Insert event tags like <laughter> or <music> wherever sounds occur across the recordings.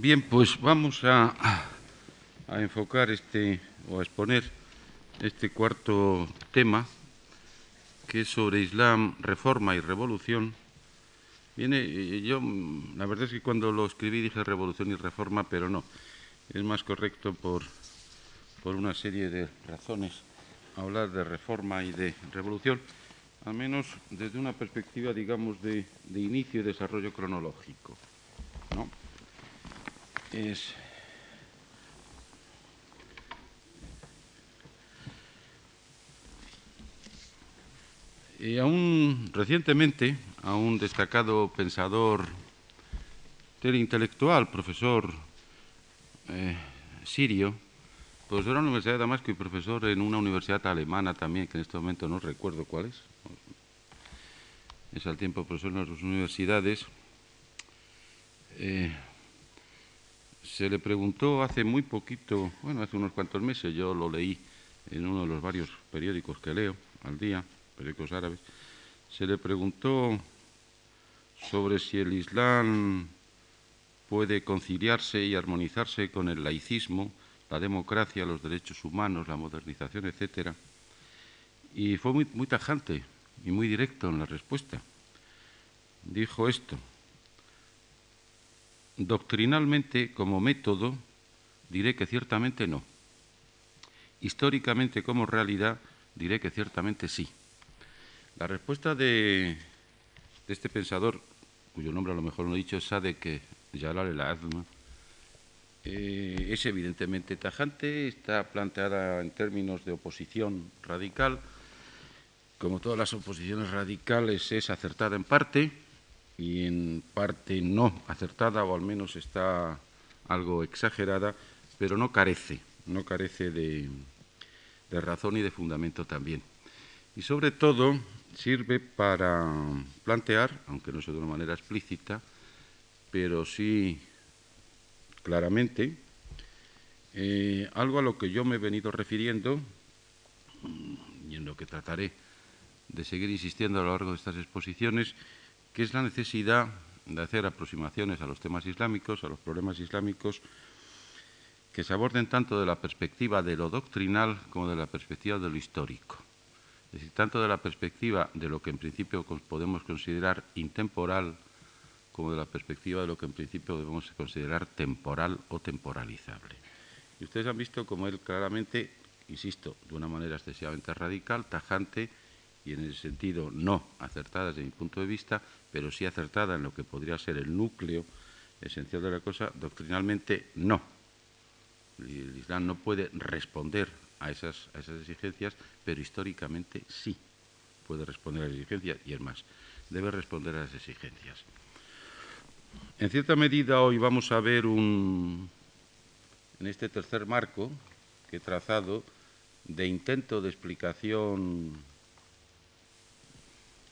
Bien, pues vamos a, enfocar este o a exponer este cuarto tema, que es sobre Islam, reforma y revolución. Viene, yo, la verdad es que cuando lo escribí dije revolución y reforma, pero no. Es más correcto por, por una serie de razones hablar de reforma y de revolución, al menos desde una perspectiva, digamos, de, de inicio y desarrollo cronológico. ¿no? Es, Y aún recientemente, a un destacado pensador intelectual, profesor eh, sirio, profesor en la Universidad de Damasco y profesor en una universidad alemana también, que en este momento no recuerdo cuál es. Es al tiempo profesor en las universidades. Eh, se le preguntó hace muy poquito, bueno, hace unos cuantos meses, yo lo leí en uno de los varios periódicos que leo al día, periódicos árabes, se le preguntó sobre si el Islam puede conciliarse y armonizarse con el laicismo, la democracia, los derechos humanos, la modernización, etcétera. Y fue muy, muy tajante y muy directo en la respuesta. Dijo esto: Doctrinalmente, como método, diré que ciertamente no. Históricamente, como realidad, diré que ciertamente sí. La respuesta de, de este pensador, cuyo nombre a lo mejor no he dicho, es Sadek Jalal el-Azm, eh, es evidentemente tajante, está planteada en términos de oposición radical. Como todas las oposiciones radicales, es acertada en parte y en parte no acertada, o al menos está algo exagerada, pero no carece, no carece de, de razón y de fundamento también. Y sobre todo sirve para plantear, aunque no sea de una manera explícita, pero sí claramente, eh, algo a lo que yo me he venido refiriendo y en lo que trataré de seguir insistiendo a lo largo de estas exposiciones, que es la necesidad de hacer aproximaciones a los temas islámicos, a los problemas islámicos, que se aborden tanto de la perspectiva de lo doctrinal como de la perspectiva de lo histórico. Es decir, tanto de la perspectiva de lo que en principio podemos considerar intemporal, como de la perspectiva de lo que en principio debemos considerar temporal o temporalizable. Y ustedes han visto como él claramente, insisto, de una manera excesivamente radical, tajante y en ese sentido no acertada desde mi punto de vista, pero sí acertada en lo que podría ser el núcleo esencial de la cosa, doctrinalmente no. El Islam no puede responder a esas, a esas exigencias, pero históricamente sí puede responder a las exigencias y es más, debe responder a las exigencias. En cierta medida hoy vamos a ver un, en este tercer marco que he trazado de intento de explicación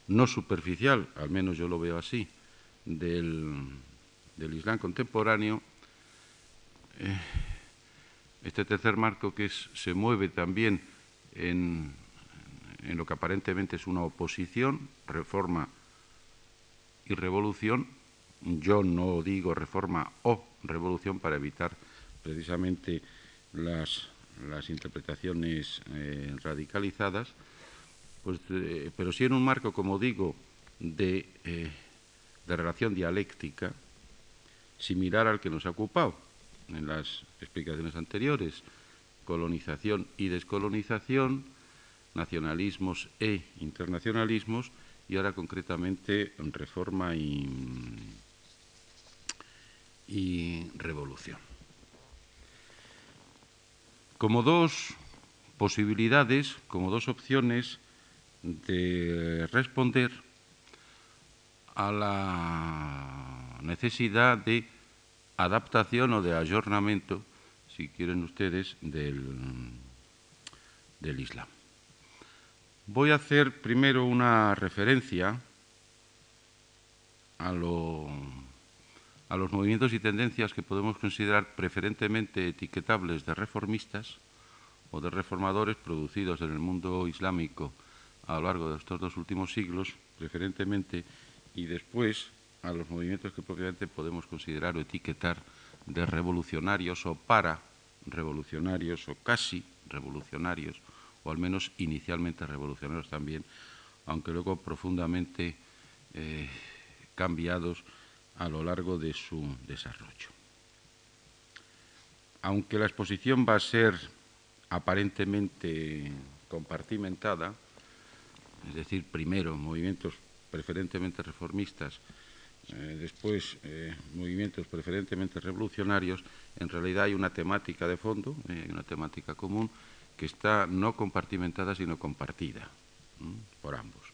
no superficial, al menos yo lo veo así, del, del Islam contemporáneo, eh, este tercer marco que se mueve también en, en lo que aparentemente es una oposición, reforma y revolución, yo no digo reforma o revolución para evitar precisamente las, las interpretaciones eh, radicalizadas, pues, eh, pero sí en un marco, como digo, de, eh, de relación dialéctica similar al que nos ha ocupado en las explicaciones anteriores, colonización y descolonización, nacionalismos e internacionalismos, y ahora concretamente reforma y revolución. Como dos posibilidades, como dos opciones de responder a la necesidad de adaptación o de ayornamiento, si quieren ustedes, del, del Islam. Voy a hacer primero una referencia a, lo, a, los movimientos y tendencias que podemos considerar preferentemente etiquetables de reformistas o de reformadores producidos en el mundo islámico a lo largo de estos dos últimos siglos, preferentemente, y después a los movimientos que propiamente podemos considerar o etiquetar de revolucionarios o para revolucionarios o casi revolucionarios, o al menos inicialmente revolucionarios también, aunque luego profundamente eh, cambiados a lo largo de su desarrollo. Aunque la exposición va a ser aparentemente compartimentada, es decir, primero movimientos preferentemente reformistas, eh, después eh, movimientos preferentemente revolucionarios, en realidad hay una temática de fondo, eh, una temática común que está no compartimentada sino compartida por ambos.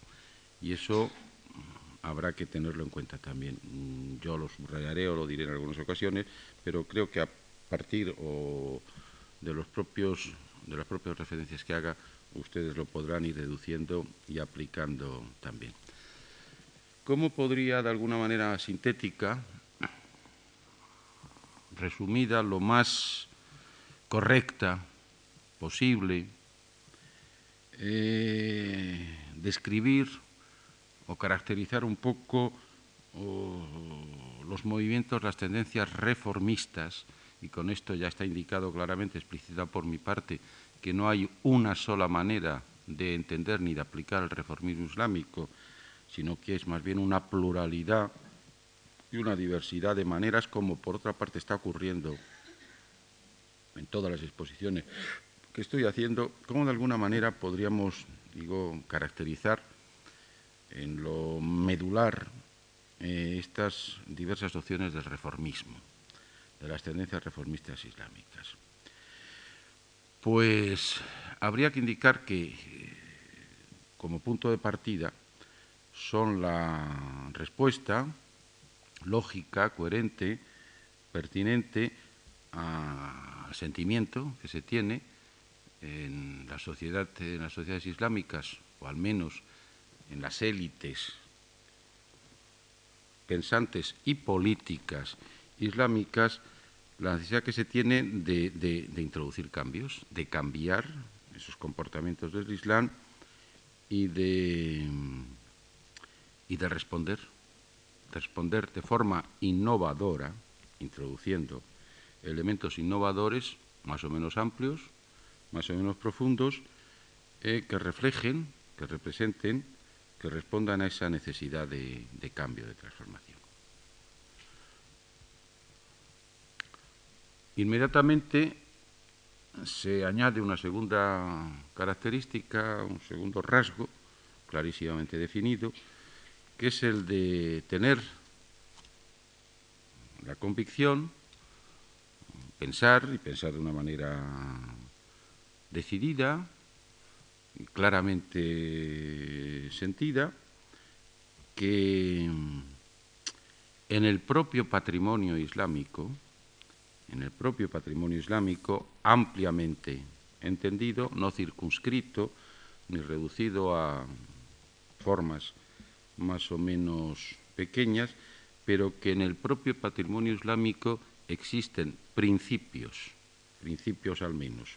Y eso mm, habrá que tenerlo en cuenta también. Mm, yo lo subrayaré o lo diré en algunas ocasiones, pero creo que a partir de los propios de las propias referencias que haga, ustedes lo podrán ir deduciendo y aplicando también. ¿Cómo podría, de alguna manera sintética, resumida, lo más correcta posible, eh, describir o caracterizar un poco los movimientos, las tendencias reformistas, y con esto ya está indicado claramente, explicitado por mi parte, que no hay una sola manera de entender ni de aplicar el reformismo islámico, sino que es más bien una pluralidad y una diversidad de maneras, como por otra parte está ocurriendo en todas las exposiciones que estoy haciendo, cómo de alguna manera podríamos, digo, caracterizar en lo medular eh, estas diversas opciones del reformismo, de las tendencias reformistas islámicas. Pues habría que indicar que, eh, como punto de partida, son la respuesta lógica, coherente, pertinente al sentimiento que se tiene en, las sociedades islámicas, o al menos en las élites pensantes y políticas islámicas, la necesidad que se tiene de, de introducir cambios, de cambiar esos comportamientos del Islam y de y de responder, responder de forma innovadora, introduciendo elementos innovadores más o menos amplios, más o menos profundos, eh, que reflejen, que representen, que respondan a esa necesidad de, de cambio, de transformación. Inmediatamente se añade una segunda característica, un segundo rasgo clarísimamente definido, que es el de tener la convicción, pensar y pensar de una manera decidida, claramente sentida, que en el propio patrimonio islámico, en el propio patrimonio islámico ampliamente entendido, no circunscrito ni reducido a formas más o menos pequeñas, pero que en el propio patrimonio islámico existen principios, principios al menos,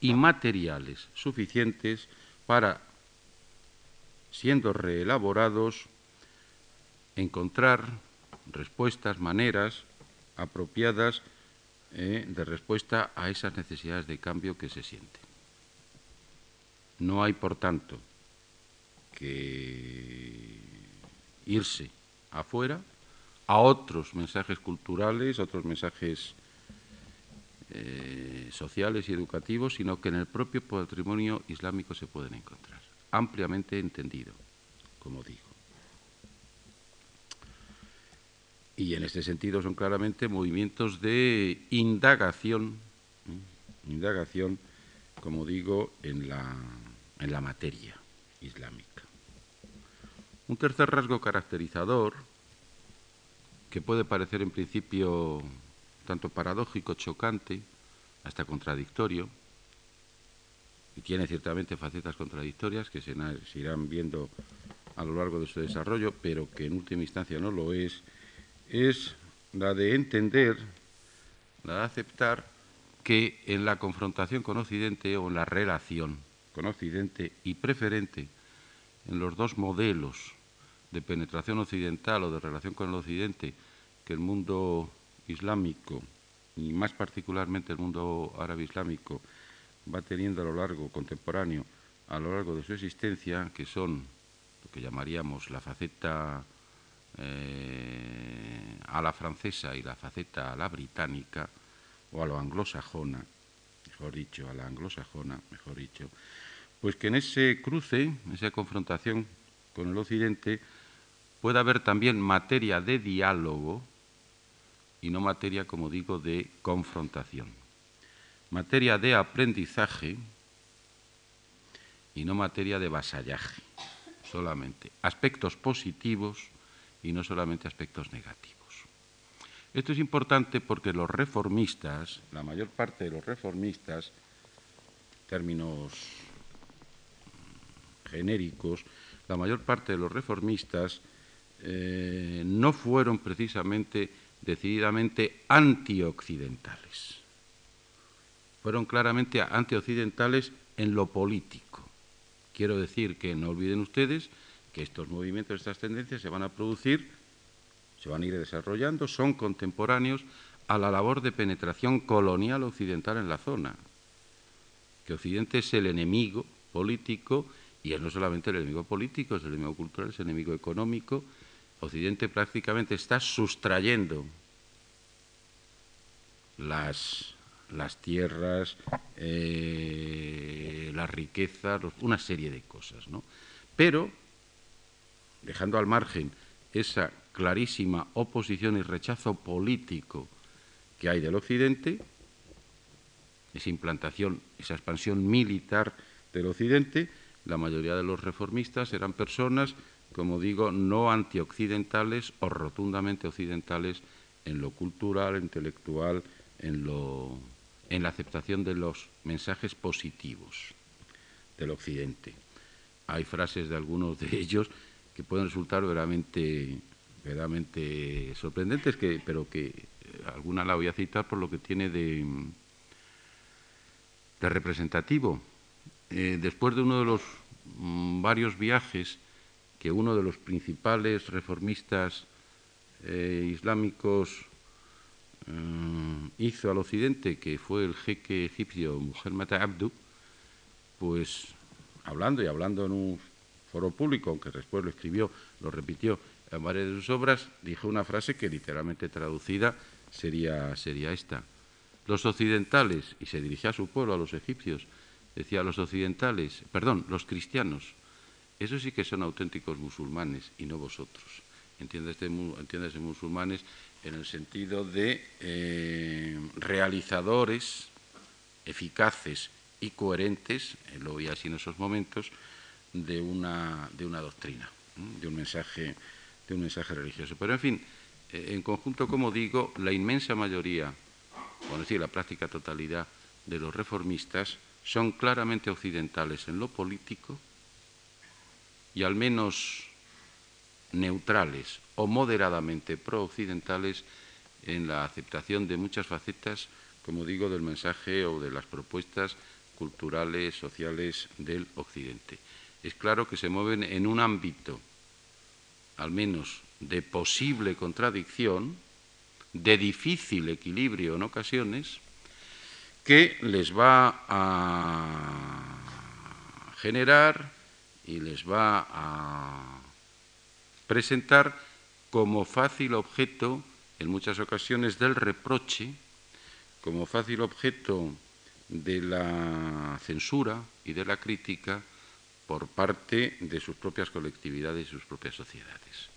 y materiales suficientes para, siendo reelaborados, encontrar respuestas, maneras apropiadas eh, de respuesta a esas necesidades de cambio que se sienten. No hay, por tanto, que irse afuera a otros mensajes culturales, otros mensajes eh, sociales y educativos, sino que en el propio patrimonio islámico se pueden encontrar, ampliamente entendido, como digo. Y en este sentido son claramente movimientos de indagación, ¿eh? indagación, como digo, en la, en la materia islámica. Un tercer rasgo caracterizador, que puede parecer en principio tanto paradójico, chocante, hasta contradictorio, y tiene ciertamente facetas contradictorias que se, irán viendo a lo largo de su desarrollo, pero que en última instancia no lo es, es la de entender, la de aceptar que en la confrontación con Occidente o en la relación con Occidente y preferente en los dos modelos de penetración occidental o de relación con el occidente que el mundo islámico y más particularmente el mundo árabe islámico, va teniendo a lo largo, contemporáneo, a lo largo de su existencia, que son lo que llamaríamos la faceta eh, a la francesa y la faceta a la británica, o a lo anglosajona, mejor dicho, a la anglosajona, mejor dicho, pues que en ese cruce, esa confrontación con el Occidente, puede haber también materia de diálogo y no materia, como digo, de confrontación. Materia de aprendizaje y no materia de vasallaje, solamente. Aspectos positivos y no solamente aspectos negativos. Esto es importante porque los reformistas, la mayor parte de los reformistas, términos genéricos, la mayor parte de los reformistas eh, no fueron precisamente decididamente antioccidentales. Fueron claramente antioccidentales en lo político. Quiero decir que no olviden ustedes que estos movimientos, estas tendencias se van a producir, se van a ir desarrollando, son contemporáneos a la labor de penetración colonial occidental en la zona. Que Occidente es el enemigo político y es no solamente el enemigo político, es el enemigo cultural, es el enemigo económico. Occidente prácticamente está sustrayendo las, tierras, eh, las riquezas, una serie de cosas. ¿no? Pero, dejando al margen esa clarísima oposición y rechazo político que hay del Occidente, esa implantación, esa expansión militar del Occidente, la mayoría de los reformistas eran personas, como digo, no antioccidentales o rotundamente occidentales en lo cultural, intelectual, en, lo, en la aceptación de los mensajes positivos del Occidente. Hay frases de algunos de ellos que pueden resultar verdaderamente, verdaderamente sorprendentes, que, pero que eh, alguna la voy a citar por lo que tiene de, representativo. Eh, después de uno de los mm, varios viajes que uno de los principales reformistas eh, islámicos hizo al occidente, que fue el jeque egipcio Muhammad Abdu, pues hablando y hablando en un foro público, aunque después lo escribió, lo repitió en varias de sus obras, dijo una frase que literalmente traducida sería, sería esta. Los occidentales, y se dirigía a su pueblo, a los egipcios, decía los occidentales, perdón, los cristianos, esos sí que son auténticos musulmanes y no vosotros. Entiéndase, musulmanes en el sentido de eh, realizadores eficaces y coherentes, eh, lo vi así en esos momentos, de una, de una doctrina, de un, mensaje, de un mensaje religioso. Pero, en fin, eh, en conjunto, como digo, la inmensa mayoría, por decir la práctica totalidad de los reformistas, son claramente occidentales en lo político y al menos neutrales o moderadamente pro-occidentales en la aceptación de muchas facetas, como digo, del mensaje o de las propuestas culturales, sociales del Occidente. Es claro que se mueven en un ámbito, al menos de posible contradicción, de difícil equilibrio en ocasiones, que les va a generar y les va a presentar como fácil objeto, en muchas ocasiones, del reproche, como fácil objeto de la censura y de la crítica por parte de sus propias colectividades y sus propias sociedades.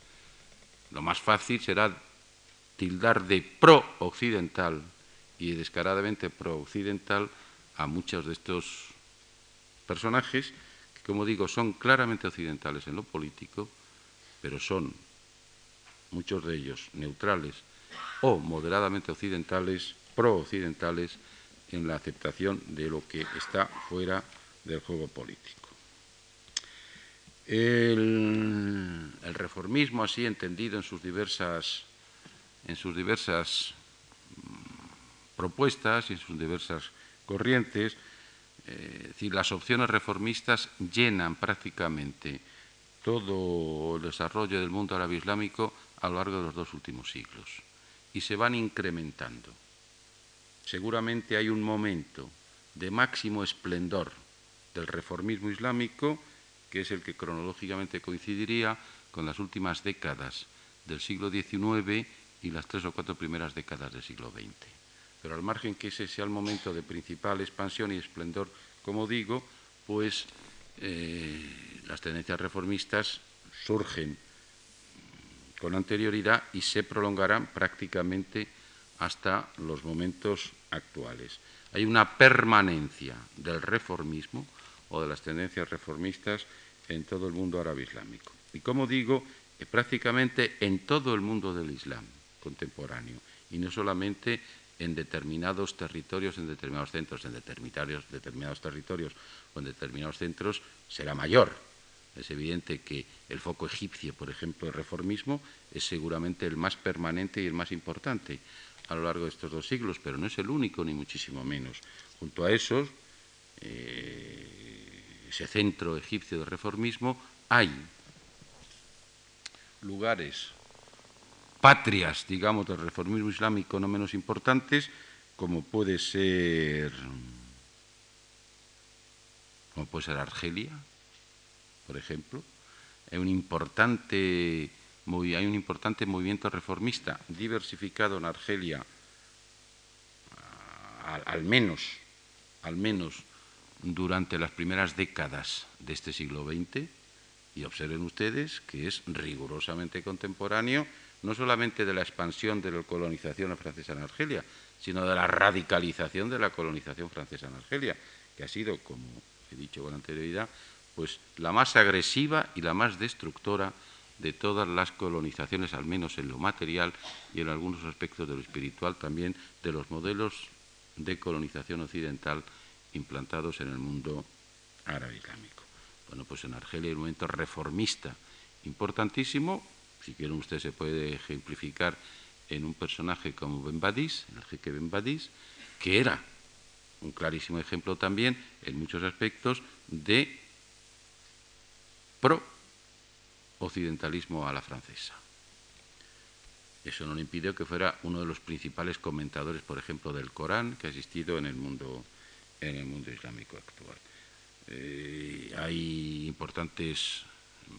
Lo más fácil será tildar de pro-occidental y descaradamente pro-occidental a muchos de estos personajes que, como digo, son claramente occidentales en lo político, pero son muchos de ellos neutrales o moderadamente occidentales, pro-occidentales en la aceptación de lo que está fuera del juego político. El, reformismo, así entendido en sus diversas, en sus diversas propuestas y en sus diversas corrientes. Eh, decir, las opciones reformistas llenan prácticamente todo el desarrollo del mundo árabe islámico a lo largo de los dos últimos siglos y se van incrementando. seguramente hay un momento de máximo esplendor del reformismo islámico, que es el que cronológicamente coincidiría con las últimas décadas del siglo XIX y las tres o cuatro primeras décadas del siglo XX. Pero al margen que ese sea el momento de principal expansión y esplendor, como digo, pues eh, las tendencias reformistas surgen con anterioridad y se prolongarán prácticamente hasta los momentos actuales. Hay una permanencia del reformismo o de las tendencias reformistas en todo el mundo árabe islámico. Y como digo, eh, prácticamente en todo el mundo del Islam contemporáneo, y no solamente en determinados territorios, en determinados centros, en determinados, determinados territorios o en determinados centros, será mayor. Es evidente que el foco egipcio, por ejemplo, de reformismo, es seguramente el más permanente y el más importante a lo largo de estos dos siglos, pero no es el único, ni muchísimo menos. Junto a esos, eh, ese centro egipcio de reformismo, hay lugares, patrias, digamos, del reformismo islámico no menos importantes, como puede ser, como puede ser Argelia, por ejemplo. Hay un importante hay un importante movimiento reformista diversificado en Argelia, al, menos, al menos durante las primeras décadas de este siglo XX, y observen ustedes que es rigurosamente contemporáneo, no solamente de la expansión de la colonización francesa en Argelia, sino de la radicalización de la colonización francesa en Argelia, que ha sido, como he dicho con anterioridad, pues la más agresiva y la más destructora de todas las colonizaciones, al menos en lo material y en algunos aspectos de lo espiritual también, de los modelos de colonización occidental implantados en el mundo árabe islámico. Bueno, pues en Argelia hay un momento reformista importantísimo, si quieren usted se puede ejemplificar en un personaje como Ben Badis, el jeque Ben Badis, que era un clarísimo ejemplo también en muchos aspectos de pro occidentalismo a la francesa. Eso no le impidió que fuera uno de los principales comentadores, por ejemplo, del Corán que ha existido en el mundo, en el mundo islámico actual. Eh, hay importantes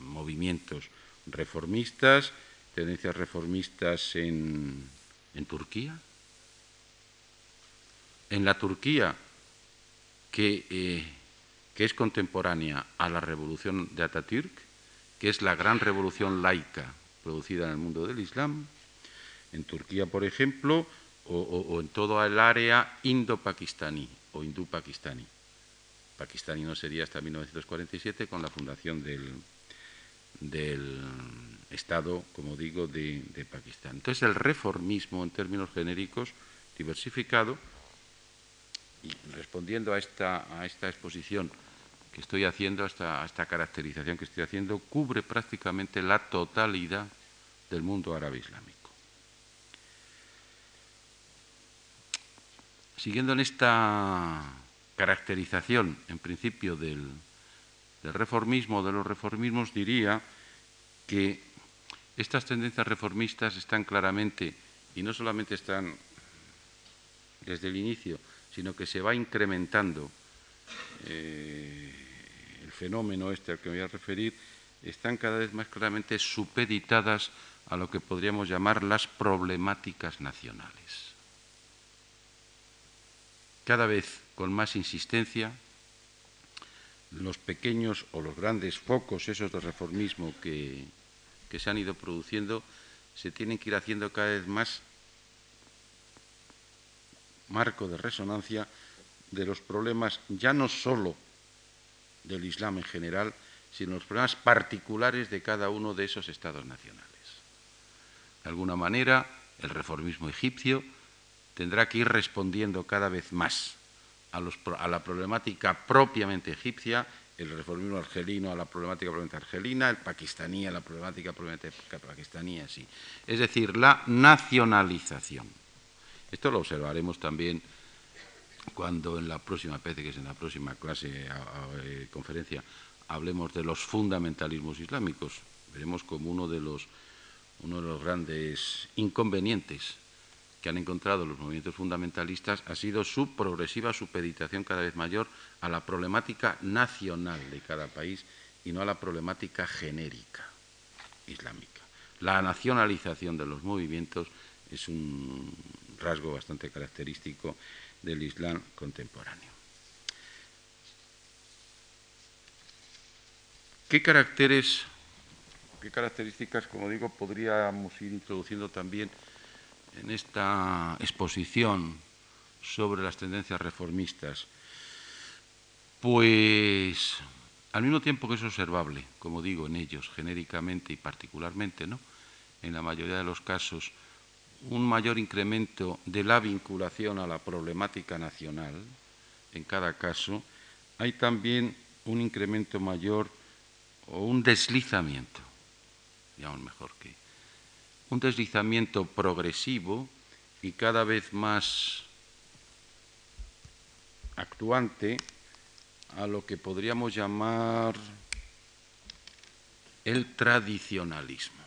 movimientos reformistas, tendencias reformistas en, Turquía. En la Turquía que, eh, que es contemporánea a la revolución de Atatürk, que es la gran revolución laica producida en el mundo del Islam, en Turquía, por ejemplo, o, en toda el área indo-pakistaní o hindú-pakistaní. Pakistaní no sería hasta 1947 con la fundación del, del Estado, como digo, de, Pakistán. Entonces, el reformismo, en términos genéricos, diversificado, y respondiendo a esta, a esta exposición que estoy haciendo, esta, esta caracterización que estoy haciendo, cubre prácticamente la totalidad del mundo árabe islámico. Siguiendo en esta caracterización, en principio, del, reformismo, de los reformismos, diría que estas tendencias reformistas están claramente, y no solamente están desde el inicio, sino que se va incrementando eh, el fenómeno este al que me voy a referir, están cada vez más claramente supeditadas a lo que podríamos llamar las problemáticas nacionales. Cada vez con más insistencia, los pequeños o los grandes focos esos de reformismo que, se han ido produciendo se tienen que ir haciendo cada vez más marco de resonancia de los problemas ya no solo del Islam en general, sino los problemas particulares de cada uno de esos estados nacionales. De alguna manera, el reformismo egipcio tendrá que ir respondiendo cada vez más a, la problemática propiamente egipcia, el reformismo argelino a la problemática propiamente argelina, el pakistaní a la problemática propiamente pakistaní, así. Es decir, la nacionalización. Esto lo observaremos también cuando en la próxima, que es en la próxima clase, eh, conferencia, hablemos de los fundamentalismos islámicos, veremos como uno de los, uno de los grandes inconvenientes que han encontrado los movimientos fundamentalistas ha sido su progresiva supeditación cada vez mayor a la problemática nacional de cada país y no a la problemática genérica islámica. La nacionalización de los movimientos es un rasgo bastante característico del Islam contemporáneo. ¿Qué caracteres, qué características, como digo, podríamos ir introduciendo también en esta exposición sobre las tendencias reformistas? Pues al mismo tiempo que es observable, como digo, en ellos, genéricamente y particularmente, ¿no? en la mayoría de los casos, un mayor incremento de la vinculación a la problemática nacional, en cada caso, hay también un incremento mayor o un deslizamiento, digamos mejor que, un deslizamiento progresivo y cada vez más actuante a lo que podríamos llamar el tradicionalismo.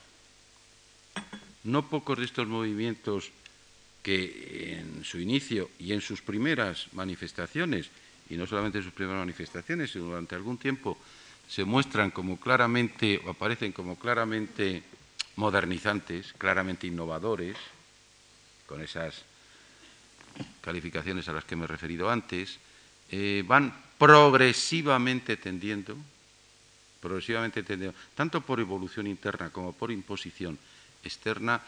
No pocos de estos movimientos que en su inicio y en sus primeras manifestaciones, y no solamente en sus primeras manifestaciones, sino durante algún tiempo, se muestran como claramente, o aparecen como claramente modernizantes, claramente innovadores, con esas calificaciones a las que me he referido antes, eh, van progresivamente tendiendo, progresivamente tendiendo, tanto por evolución interna como por imposición externa,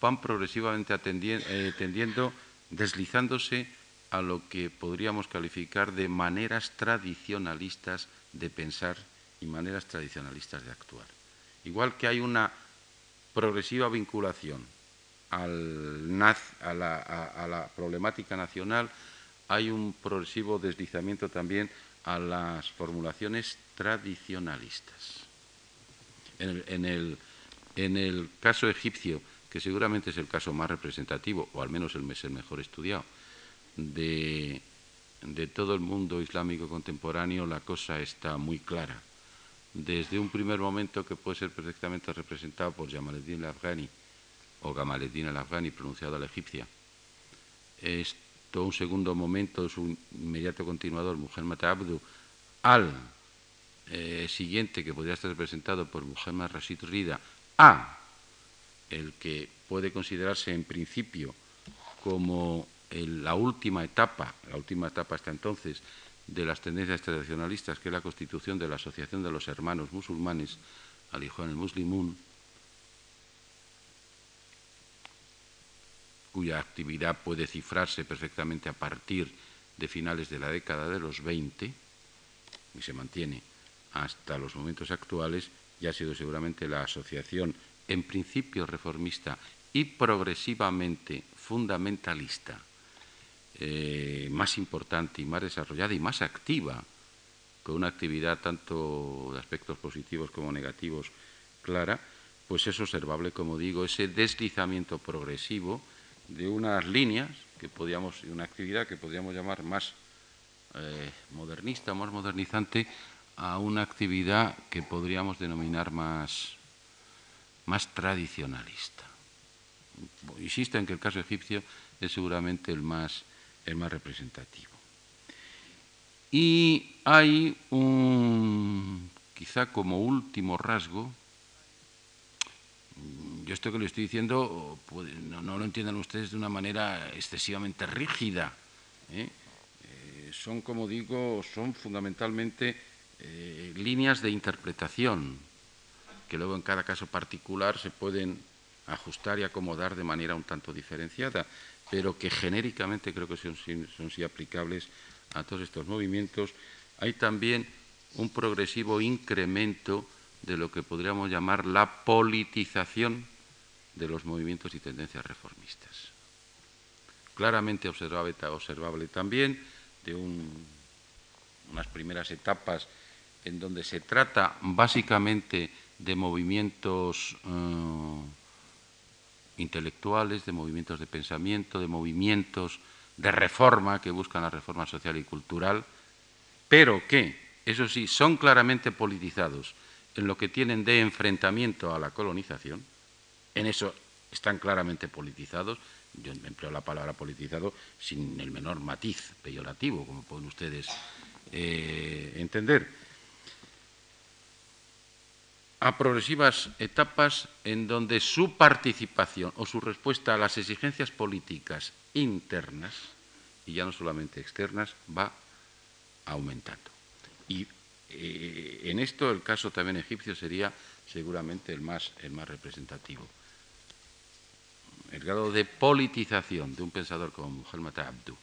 van progresivamente eh, tendiendo, deslizándose a lo que podríamos calificar de maneras tradicionalistas de pensar y maneras tradicionalistas de actuar. Igual que hay una progresiva vinculación a, la, problemática nacional, hay un progresivo deslizamiento también a las formulaciones tradicionalistas. En el, en el, caso egipcio, que seguramente es el caso más representativo, o al menos el, el mejor estudiado, de, de todo el mundo islámico contemporáneo, la cosa está muy clara. Desde un primer momento que puede ser perfectamente representado por Jamaleddin al-Afghani, o Gamaleddin al-Afghani, pronunciado a la egipcia, todo un segundo momento, su inmediato continuador, Muhammad Abdu, al eh, siguiente, que podría estar representado por Muhammad Rashid Rida, a el que puede considerarse en principio como la última etapa, la última etapa hasta entonces, de las tendencias tradicionalistas, que es la constitución de la Asociación de los Hermanos Musulmanes, al hijo en el Muslimun, cuya actividad puede cifrarse perfectamente a partir de finales de la década de los 20 y se mantiene hasta los momentos actuales, ya ha sido seguramente la asociación en principio reformista y progresivamente fundamentalista eh, más importante y más desarrollada y más activa, con una actividad tanto de aspectos positivos como negativos clara, pues es observable, como digo, ese deslizamiento progresivo de unas líneas que podíamos, una actividad que podríamos llamar más eh, modernista, más modernizante, a una actividad que podríamos denominar más, más tradicionalista. Insisto en que el caso egipcio es seguramente el más, el más representativo. Y hay un, quizá como último rasgo, yo esto que le estoy diciendo no, lo entiendan ustedes de una manera excesivamente rígida. ¿eh? Eh, son, como digo, son fundamentalmente eh, líneas de interpretación que luego en cada caso particular se pueden ajustar y acomodar de manera un tanto diferenciada, pero que genéricamente creo que son, son sí aplicables a todos estos movimientos. Hay también un progresivo incremento de lo que podríamos llamar la politización de los movimientos y tendencias reformistas. Claramente observable, observable también de unas primeras etapas en donde se trata básicamente de movimientos eh, intelectuales, de movimientos de pensamiento, de movimientos de reforma que buscan la reforma social y cultural, pero que, eso sí, son claramente politizados en lo que tienen de enfrentamiento a la colonización, en eso están claramente politizados, yo empleo la palabra politizado sin el menor matiz peyorativo, como pueden ustedes eh, entender, a progresivas etapas en donde su participación o su respuesta a las exigencias políticas internas, y ya no solamente externas, va aumentando. Y eh, en esto el caso también egipcio sería seguramente el más, el más representativo. El grado de politización de un pensador como Muhammad Abdu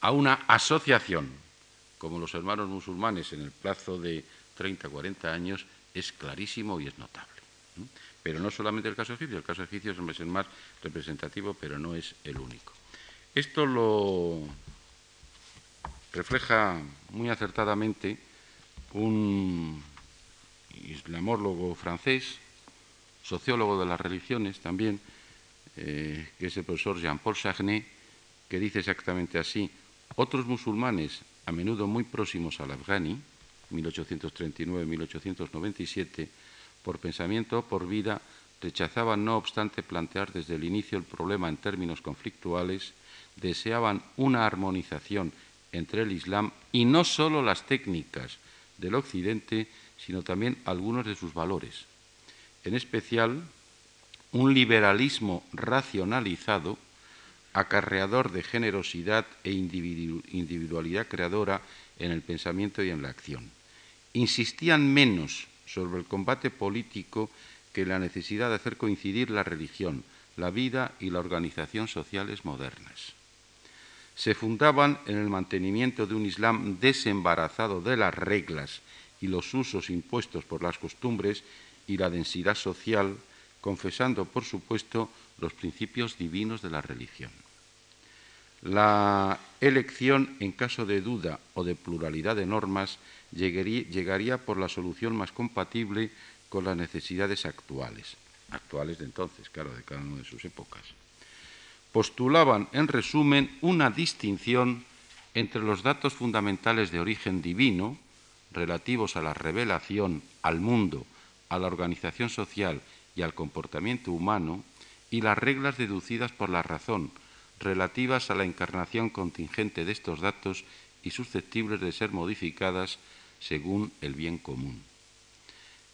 a una asociación como los hermanos musulmanes en el plazo de 30, 40 años es clarísimo y es notable. Pero no solamente el caso egipcio, el caso egipcio es el más representativo, pero no es el único. Esto lo refleja muy acertadamente un islamólogo francés, sociólogo de las religiones también, eh, que es el profesor Jean-Paul Chagné, que dice exactamente así, otros musulmanes, a menudo muy próximos al afgani, 1839-1897, por pensamiento o por vida, rechazaban no obstante plantear desde el inicio el problema en términos conflictuales, deseaban una armonización entre el Islam y no sólo las técnicas del Occidente, sino también algunos de sus valores. En especial, un liberalismo racionalizado, acarreador de generosidad e individualidad creadora en el pensamiento y en la acción insistían menos sobre el combate político que la necesidad de hacer coincidir la religión, la vida y la organización sociales modernas. Se fundaban en el mantenimiento de un Islam desembarazado de las reglas y los usos impuestos por las costumbres y la densidad social, confesando, por supuesto, los principios divinos de la religión. La elección, en caso de duda o de pluralidad de normas, llegaría, por la solución más compatible con las necesidades actuales, actuales de entonces, claro, de cada una de sus épocas. Postulaban, en resumen, una distinción entre los datos fundamentales de origen divino, relativos a la revelación, al mundo, a la organización social y al comportamiento humano, y las reglas deducidas por la razón, relativas a la encarnación contingente de estos datos y susceptibles de ser modificadas según el bien común.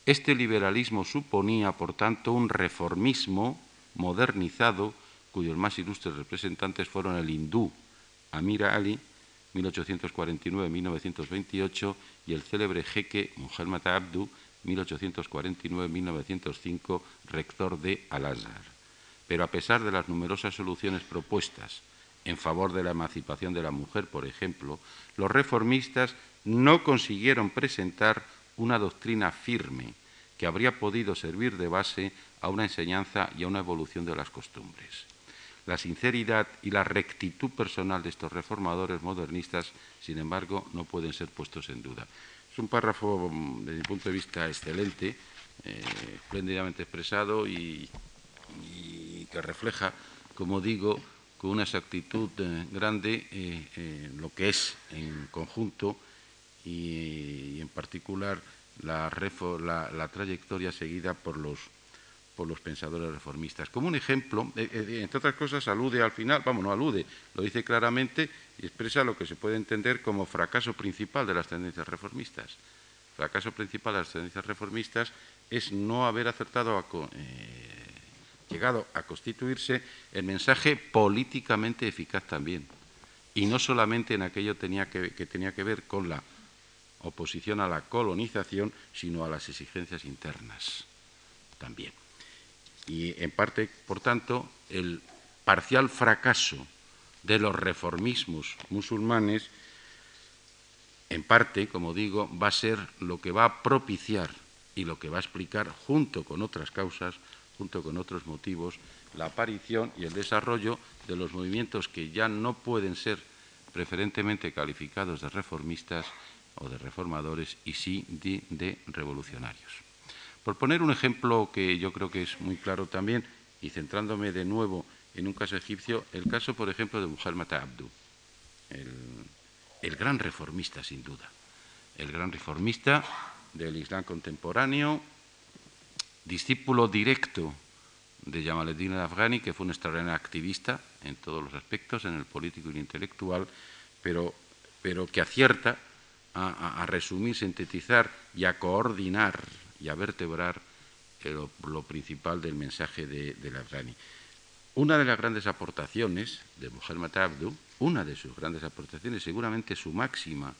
Este liberalismo suponía, por tanto, un reformismo modernizado cuyos más ilustres representantes fueron el hindú Amir Ali, 1849-1928, y el célebre jeque Muhammad Abdu, 1849-1905, rector de Al-Azhar. Pero a pesar de las numerosas soluciones propuestas en favor de la emancipación de la mujer, por ejemplo, los reformistas no consiguieron presentar una doctrina firme que habría podido servir de base a una enseñanza y a una evolución de las costumbres. La sinceridad y la rectitud personal de estos reformadores modernistas, sin embargo, no pueden ser puestos en duda. Es un párrafo, desde mi punto de vista, excelente, eh, espléndidamente expresado y, que refleja, como digo, con una exactitud eh, grande eh, lo que es en conjunto y, en particular la, trayectoria seguida por los, por los pensadores reformistas. Como un ejemplo, eh, eh, entre otras cosas, alude al final, vamos, no alude, lo dice claramente y expresa lo que se puede entender como fracaso principal de las tendencias reformistas. Fracaso principal de las tendencias reformistas es no haber acertado a, eh, llegado a constituirse el mensaje políticamente eficaz también. Y no solamente en aquello tenía que tenía que ver con la oposición a la colonización, sino a las exigencias internas también. Y en parte, por tanto, el parcial fracaso de los reformismos musulmanes, en parte, como digo, va a ser lo que va a propiciar y lo que va a explicar, junto con otras causas, junto con otros motivos, la aparición y el desarrollo de los movimientos que ya no pueden ser preferentemente calificados de reformistas, o de reformadores y sí de, revolucionarios. Por poner un ejemplo que yo creo que es muy claro también, y centrándome de nuevo en un caso egipcio, el caso, por ejemplo, de Muhammad Abdu, el, gran reformista, sin duda, el gran reformista del Islam contemporáneo, discípulo directo de Jamaleddin al-Afghani, que fue un extraordinario activista en todos los aspectos, en el político y el intelectual, pero, pero que acierta a, resumir, sintetizar y a coordinar y a vertebrar lo, principal del mensaje de, del Afghani. Una de las grandes aportaciones de Muhammad Abdu, una de sus grandes aportaciones, seguramente su máxima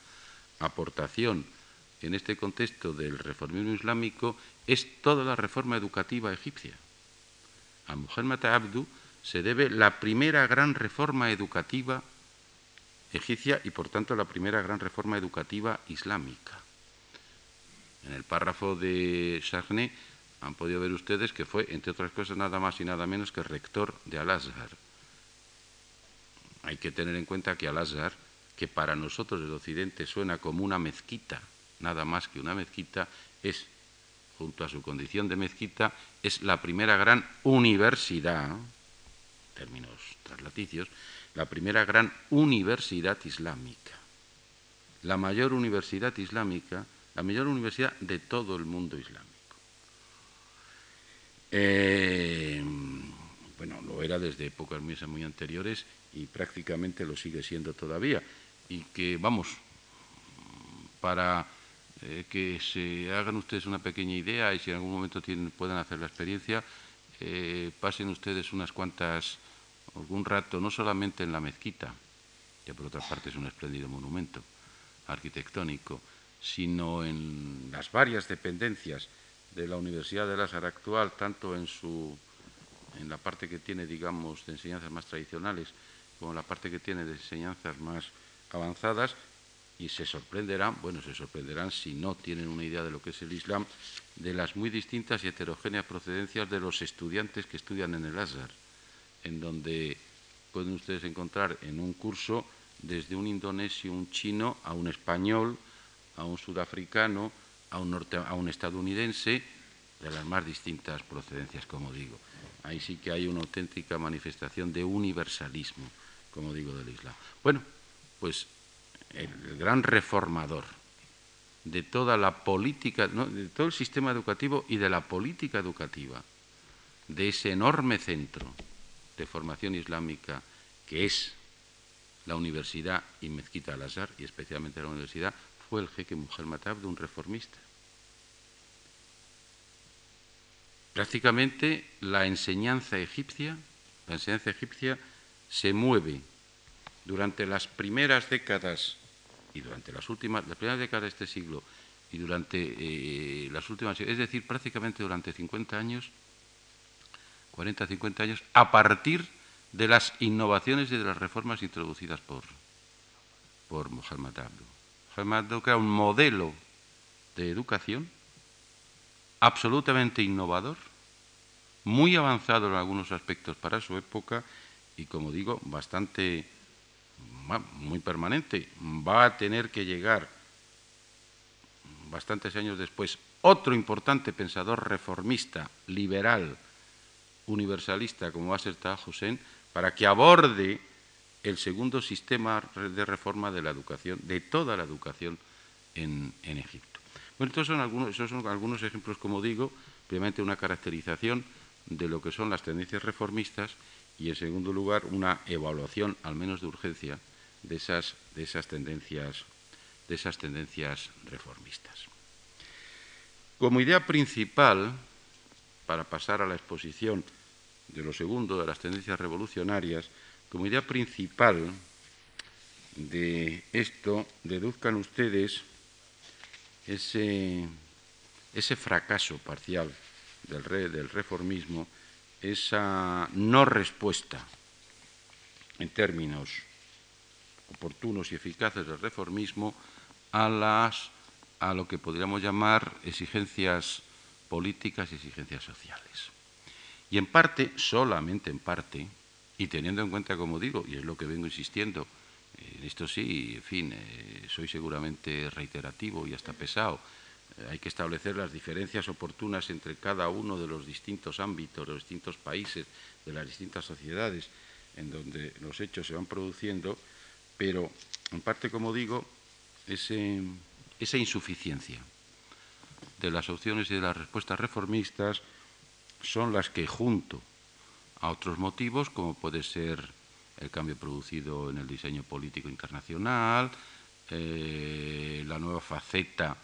aportación en este contexto del reformismo islámico, es toda la reforma educativa egipcia. A Muhammad Abdu se debe la primera gran reforma educativa egipcia y por tanto la primera gran reforma educativa islámica. En el párrafo de Charney han podido ver ustedes que fue, entre otras cosas, nada más y nada menos que rector de Al-Azhar. Hay que tener en cuenta que Al-Azhar, que para nosotros el Occidente suena como una mezquita, nada más que una mezquita, es, junto a su condición de mezquita, es la primera gran universidad, términos traslaticios, la primera gran universidad islámica, la mayor universidad islámica, la mayor universidad de todo el mundo islámico. Eh, bueno, lo era desde épocas muy, muy anteriores y prácticamente lo sigue siendo todavía. Y que, vamos, para eh, que se hagan ustedes una pequeña idea y si en algún momento tienen, puedan hacer la experiencia, eh, pasen ustedes unas cuantas algún rato, no solamente en la mezquita, que por otra parte es un espléndido monumento arquitectónico, sino en las varias dependencias de la Universidad de Lázaro actual, tanto en, su, en la parte que tiene, digamos, de enseñanzas más tradicionales, como en la parte que tiene de enseñanzas más avanzadas, y se sorprenderán, bueno, se sorprenderán si no tienen una idea de lo que es el Islam, de las muy distintas y heterogéneas procedencias de los estudiantes que estudian en el Azhar en donde pueden ustedes encontrar en un curso desde un indonesio, un chino, a un español, a un sudafricano, a un, a un estadounidense, de las más distintas procedencias, como digo. Ahí sí que hay una auténtica manifestación de universalismo, como digo, del Islam. Bueno, pues el, gran reformador de toda la política, de todo el sistema educativo y de la política educativa, de ese enorme centro de formación islámica que es la Universidad y Mezquita al-Azhar, y especialmente la universidad, fue el jeque Muhammad de un reformista. Prácticamente la enseñanza egipcia, la enseñanza egipcia se mueve durante las primeras décadas y durante las últimas, las primeras décadas de este siglo y durante eh, las últimas, es decir, prácticamente durante 50 años, 40, 50 años, a partir de las innovaciones y de las reformas introducidas por, por Mohamed Abdu. Mohamed Abdu era un modelo de educación absolutamente innovador, muy avanzado en algunos aspectos para su época y, como digo, bastante, muy permanente. Va a tener que llegar bastantes años después otro importante pensador reformista, liberal, universalista como va a ser Taha Hussein para que aborde el segundo sistema de reforma de la educación, de toda la educación en, Egipto. Bueno, estos son algunos, son algunos ejemplos, como digo, primeramente una caracterización de lo que son las tendencias reformistas y, en segundo lugar, una evaluación, al menos de urgencia, de esas, de esas, tendencias, de esas tendencias reformistas. Como idea principal, para pasar a la exposición de lo segundo, de las tendencias revolucionarias, como idea principal de esto, deduzcan ustedes ese, ese fracaso parcial del, del reformismo, esa no respuesta en términos oportunos y eficaces del reformismo a, las, a lo que podríamos llamar exigencias políticas y exigencias sociales. Y en parte, solamente en parte, y teniendo en cuenta, como digo, y es lo que vengo insistiendo, en esto sí, en fin, eh, soy seguramente reiterativo y hasta pesado, eh, hay que establecer las diferencias oportunas entre cada uno de los distintos ámbitos, los distintos países, de las distintas sociedades en donde los hechos se van produciendo, pero en parte, como digo, esa insuficiencia de las opciones y de las respuestas reformistas son las que junto a otros motivos, como puede ser el cambio producido en el diseño político internacional, eh, la nueva faceta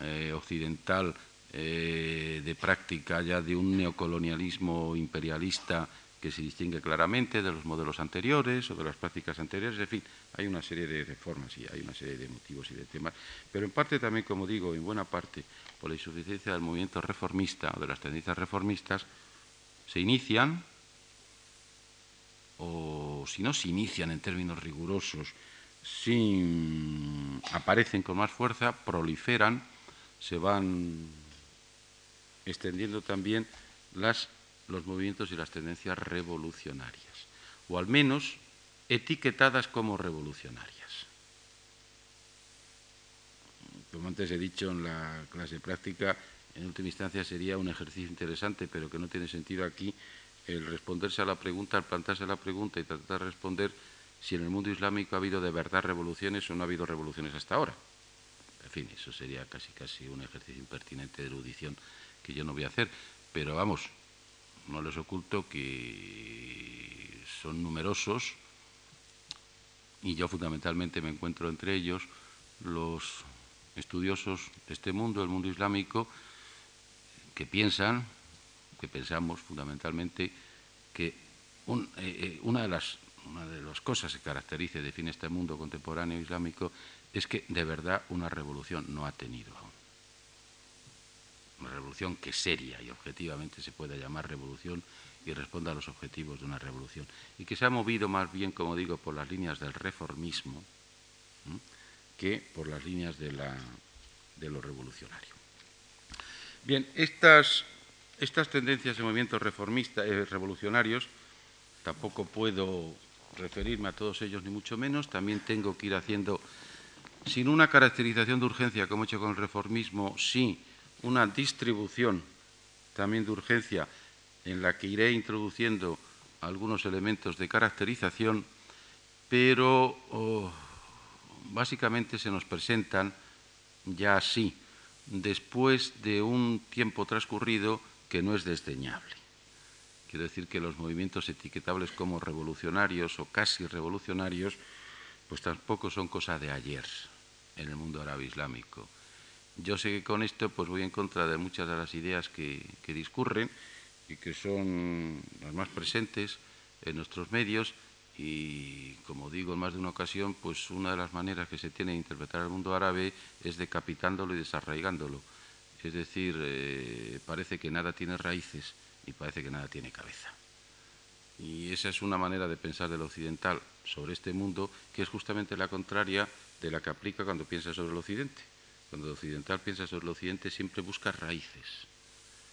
eh, occidental eh, de práctica ya de un neocolonialismo imperialista que se distingue claramente de los modelos anteriores o de las prácticas anteriores. En fin, hay una serie de, reformas y hay una serie de motivos y de temas, pero en parte también, como digo, en buena parte por la insuficiencia del movimiento reformista o de las tendencias reformistas, se inician o si no se inician en términos rigurosos, si aparecen con más fuerza, proliferan, se van extendiendo también los movimientos y las tendencias revolucionarias, o al menos etiquetadas como revolucionarias. Como antes he dicho en la clase práctica, en última instancia sería un ejercicio interesante, pero que no tiene sentido aquí el responderse a la pregunta, el plantearse la pregunta y tratar de responder si en el mundo islámico ha habido de verdad revoluciones o no ha habido revoluciones hasta ahora. En fin, eso sería casi casi un ejercicio impertinente de erudición que yo no voy a hacer. Pero vamos, no les oculto que son numerosos y yo fundamentalmente me encuentro entre ellos los estudiosos de este mundo, el mundo islámico, que piensan, que pensamos fundamentalmente que eh, eh, una, de las, una de las cosas que caracteriza y define este mundo contemporáneo islámico es que de verdad una revolución no ha tenido. Aún una revolución que seria y objetivamente se pueda llamar revolución y responda a los objetivos de una revolución, y que se ha movido más bien, como digo, por las líneas del reformismo que por las líneas de, la, de lo revolucionario. Bien, estas, estas tendencias de movimientos reformistas, eh, revolucionarios, tampoco puedo referirme a todos ellos ni mucho menos, también tengo que ir haciendo, sin una caracterización de urgencia como he hecho con el reformismo, sí una distribución también de urgencia en la que iré introduciendo algunos elementos de caracterización, pero oh, básicamente se nos presentan ya así, después de un tiempo transcurrido que no es desdeñable. Quiero decir que los movimientos etiquetables como revolucionarios o casi revolucionarios, pues tampoco son cosa de ayer en el mundo árabe islámico yo sé que con esto pues voy en contra de muchas de las ideas que, discurren y que son las más presentes en nuestros medios y como digo en más de una ocasión, pues una de las maneras que se tiene de interpretar el mundo árabe es decapitándolo y desarraigándolo. Es decir, eh, parece que nada tiene raíces y parece que nada tiene cabeza. Y esa es una manera de pensar del occidental sobre este mundo que es justamente la contraria de la que aplica cuando piensa sobre el occidente. Cuando el occidental piensa sobre el occidente siempre busca raíces.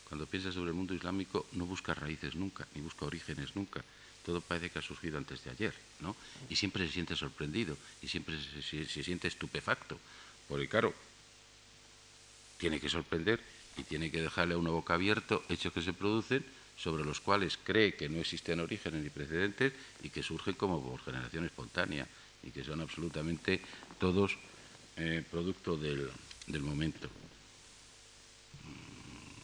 Cuando piensa sobre el mundo islámico no busca raíces nunca, ni busca orígenes nunca. Todo parece que ha surgido antes de ayer, ¿no? Y siempre se siente sorprendido y siempre se, siente estupefacto. Porque claro, tiene que sorprender y tiene que dejarle a una boca abierto hechos que se producen sobre los cuales cree que no existen orígenes ni precedentes y que surgen como por generación espontánea y que son absolutamente todos eh, producto del, del momento.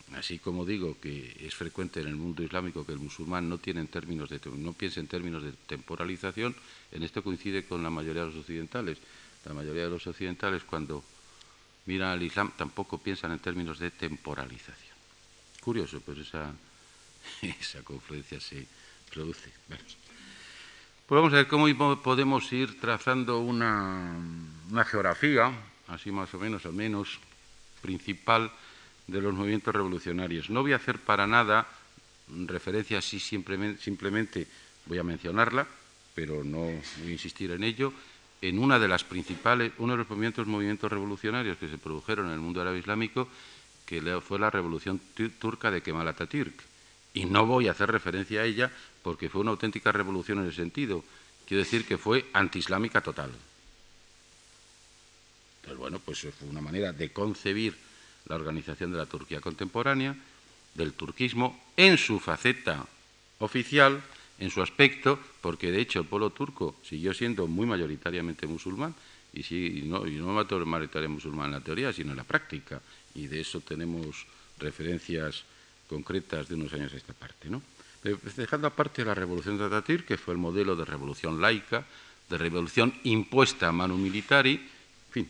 Mm, así como digo que es frecuente en el mundo islámico que el musulmán no, tiene en términos de, no piense en términos de temporalización, en esto coincide con la mayoría de los occidentales. La mayoría de los occidentales cuando miran al Islam tampoco piensan en términos de temporalización. Curioso, pues esa, <laughs> esa se produce. Pues vamos a ver cómo podemos ir trazando una, geografía así más o menos, al menos principal de los movimientos revolucionarios. No voy a hacer para nada referencia así simplemente, simplemente voy a mencionarla, pero no voy a insistir en ello, en una de las principales, uno de los movimientos, movimientos revolucionarios que se produjeron en el mundo árabe islámico, que fue la revolución turca de Kemal Atatürk. Y no voy a hacer referencia a ella porque fue una auténtica revolución en el sentido, quiero decir que fue antiislámica total. Entonces, bueno, pues fue una manera de concebir la organización de la Turquía contemporánea, del turquismo, en su faceta oficial, en su aspecto, porque de hecho el pueblo turco siguió siendo muy mayoritariamente musulmán, y, sí, no, y no mayoritariamente musulmán en la teoría, sino en la práctica, y de eso tenemos referencias concretas de unos años a esta parte. ¿no? dejando aparte la revolución de Atatir, que fue el modelo de revolución laica, de revolución impuesta a mano militar, en fin,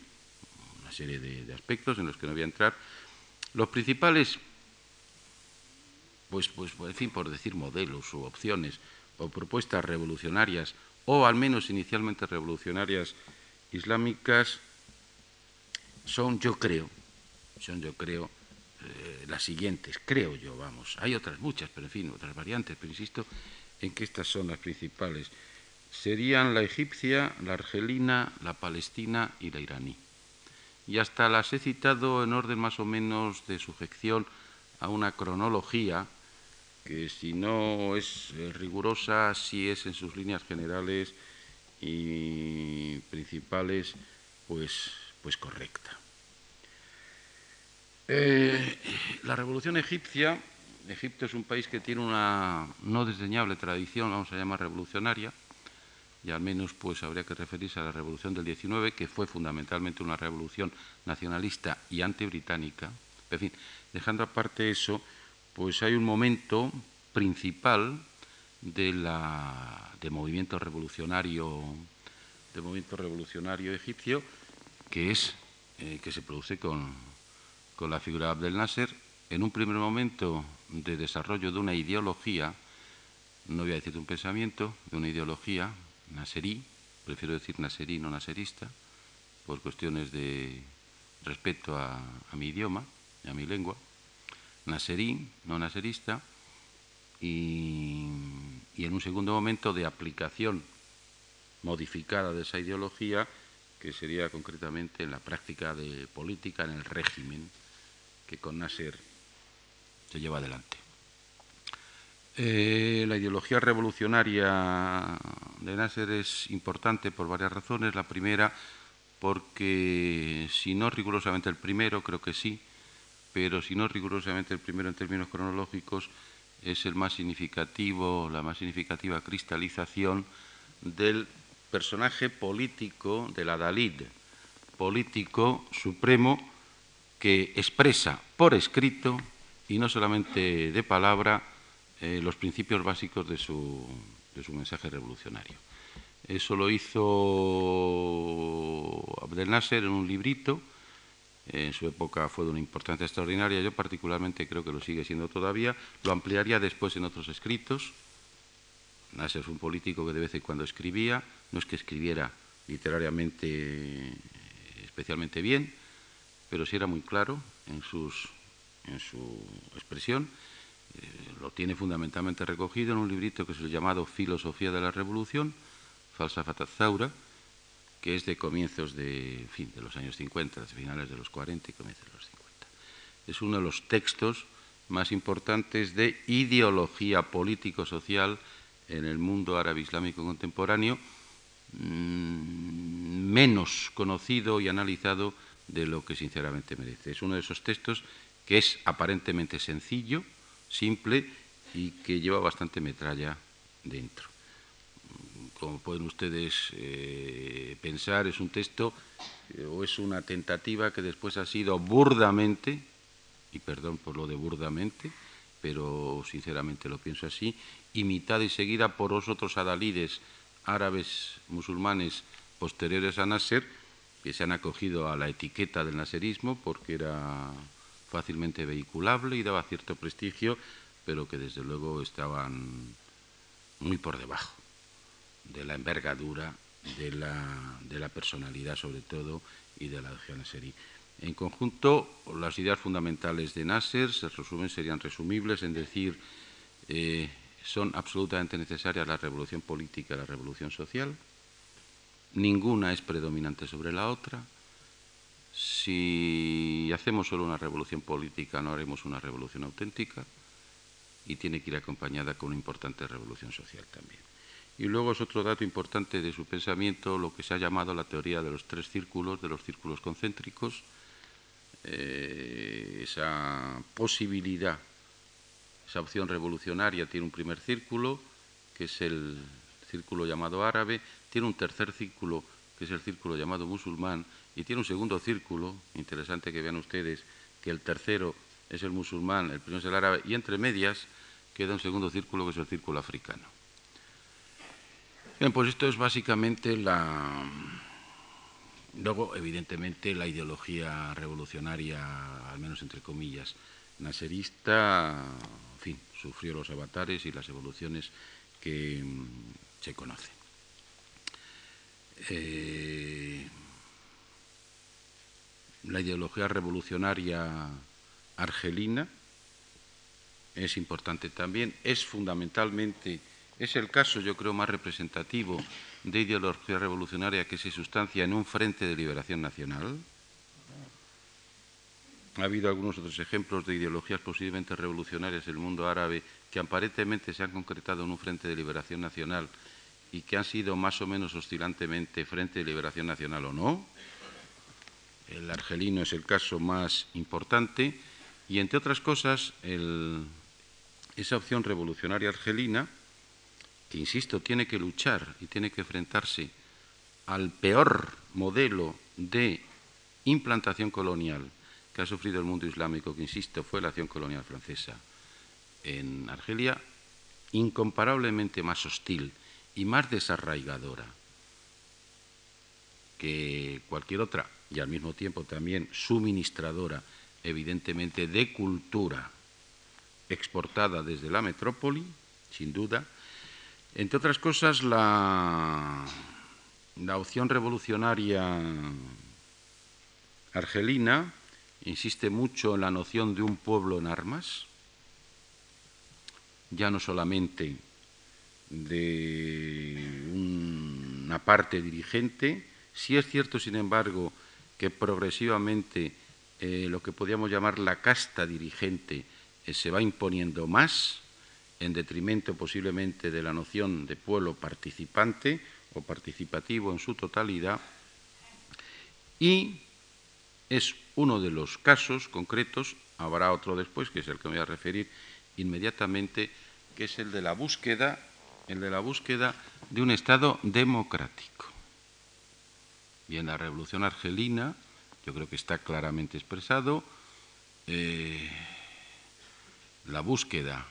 una serie de, aspectos en los que no voy a entrar. Los principales, pues, pues, en fin, por decir modelos o opciones o propuestas revolucionarias, o al menos inicialmente revolucionarias islámicas, son, yo creo, son, yo creo, eh, las siguientes, creo yo, vamos. Hay otras muchas, pero en fin, otras variantes, pero insisto en que estas son las principales. Serían la egipcia, la argelina, la palestina y la iraní. Y hasta las he citado en orden más o menos de sujeción a una cronología que si no es eh, rigurosa, sí es en sus líneas generales y principales, pues, pues correcta. Eh, la revolución egipcia, Egipto es un país que tiene una no desdeñable tradición, vamos a llamar revolucionaria, y al menos pues habría que referirse a la revolución del 19, que fue fundamentalmente una revolución nacionalista y antibritánica. En fin, dejando aparte eso, pues hay un momento principal de la, de movimiento revolucionario de movimiento revolucionario egipcio que es eh, que se produce con, con la figura de Abdel Nasser en un primer momento de desarrollo de una ideología, no voy a decir de un pensamiento, de una ideología naserí, prefiero decir naserí, no naserista, por cuestiones de respeto a, mi idioma y a mi lengua, naserí, no naserista, y, y en un segundo momento de aplicación modificada de esa ideología, que sería concretamente en la práctica de política, en el régimen que con Nasser se lleva adelante. Eh, la ideología revolucionaria de Nasser es importante por varias razones. La primera, porque si no rigurosamente el primero, creo que sí, pero si no rigurosamente el primero en términos cronológicos, es el más significativo, la más significativa cristalización del personaje político, del adalid político supremo que expresa por escrito y no solamente de palabra eh, los principios básicos de su, de su, mensaje revolucionario. Eso lo hizo Abdel Nasser en un librito, en su época fue de una importancia extraordinaria, yo particularmente creo que lo sigue siendo todavía, lo ampliaría después en otros escritos. Nasser fue un político que de vez en cuando escribía, no es que escribiera literariamente especialmente bien, pero sí era muy claro en, su expresión. Eh, lo tiene fundamentalmente recogido en un librito que es el llamado Filosofía de la Revolución, Falsa Fatazaura, que es de comienzos de, fin, de los años 50, de finales de los 40 y comienzos de los 50. Es uno de los textos más importantes de ideología político-social en el mundo árabe islámico contemporáneo, mm, menos conocido y analizado de lo que sinceramente merece. Es uno de esos textos que es aparentemente sencillo, simple y que lleva bastante metralla dentro. Como pueden ustedes eh, pensar, es un texto eh, o es una tentativa que después ha sido burdamente, y perdón por lo de burdamente, pero sinceramente lo pienso así, imitada y seguida por los otros adalides árabes musulmanes posteriores a Nasser, que se han acogido a la etiqueta del naserismo porque era fácilmente vehiculable y daba cierto prestigio, pero que desde luego estaban muy por debajo de la envergadura de la, de la personalidad sobre todo y de la de Naserí. En conjunto, las ideas fundamentales de Nasser se resumen, serían resumibles en decir eh, son absolutamente necesarias la revolución política y la revolución social, ninguna es predominante sobre la otra. Si hacemos solo una revolución política, no haremos una revolución auténtica y tiene que ir acompañada con una importante revolución social también. Y luego es otro dato importante de su pensamiento lo que se ha llamado la teoría de los tres círculos, de los círculos concéntricos, eh, esa posibilidad, esa opción revolucionaria tiene un primer círculo, que es el círculo llamado árabe, tiene un tercer círculo, que es el círculo llamado musulmán, y tiene un segundo círculo, interesante que vean ustedes que el tercero es el musulmán, el primero es el árabe, y entre medias queda un segundo círculo que es el círculo africano. Bien, pues esto es básicamente la... Luego, evidentemente, la ideología revolucionaria, al menos entre comillas, naserista, en fin, sufrió los avatares y las evoluciones que mm, se conocen. Eh, la ideología revolucionaria argelina es importante también, es fundamentalmente, es el caso yo creo más representativo de ideología revolucionaria que se sustancia en un frente de liberación nacional. Ha habido algunos otros ejemplos de ideologías posiblemente revolucionarias del mundo árabe que aparentemente se han concretado en un frente de liberación nacional y que han sido más o menos oscilantemente frente de liberación nacional o no. El argelino es el caso más importante y, entre otras cosas, esa opción revolucionaria argelina, que, insisto, tiene que luchar y tiene que enfrentarse al peor modelo de implantación colonial que ha sufrido el mundo islámico, que, insisto, fue la acción colonial francesa en Argelia, incomparablemente más hostil y más desarraigadora que cualquier otra y al mismo tiempo también suministradora, evidentemente, de cultura exportada desde la metrópoli, sin duda. Entre otras cosas, la, la opción revolucionaria argelina insiste mucho en la noción de un pueblo en armas, ya no solamente de una parte dirigente, si es cierto, sin embargo, que progresivamente eh, lo que podríamos llamar la casta dirigente eh, se va imponiendo más, en detrimento posiblemente de la noción de pueblo participante o participativo en su totalidad, y es uno de los casos concretos, habrá otro después, que es el que me voy a referir inmediatamente, que es el de la búsqueda, el de la búsqueda de un Estado democrático. Y en la Revolución Argelina, yo creo que está claramente expresado, eh, la búsqueda,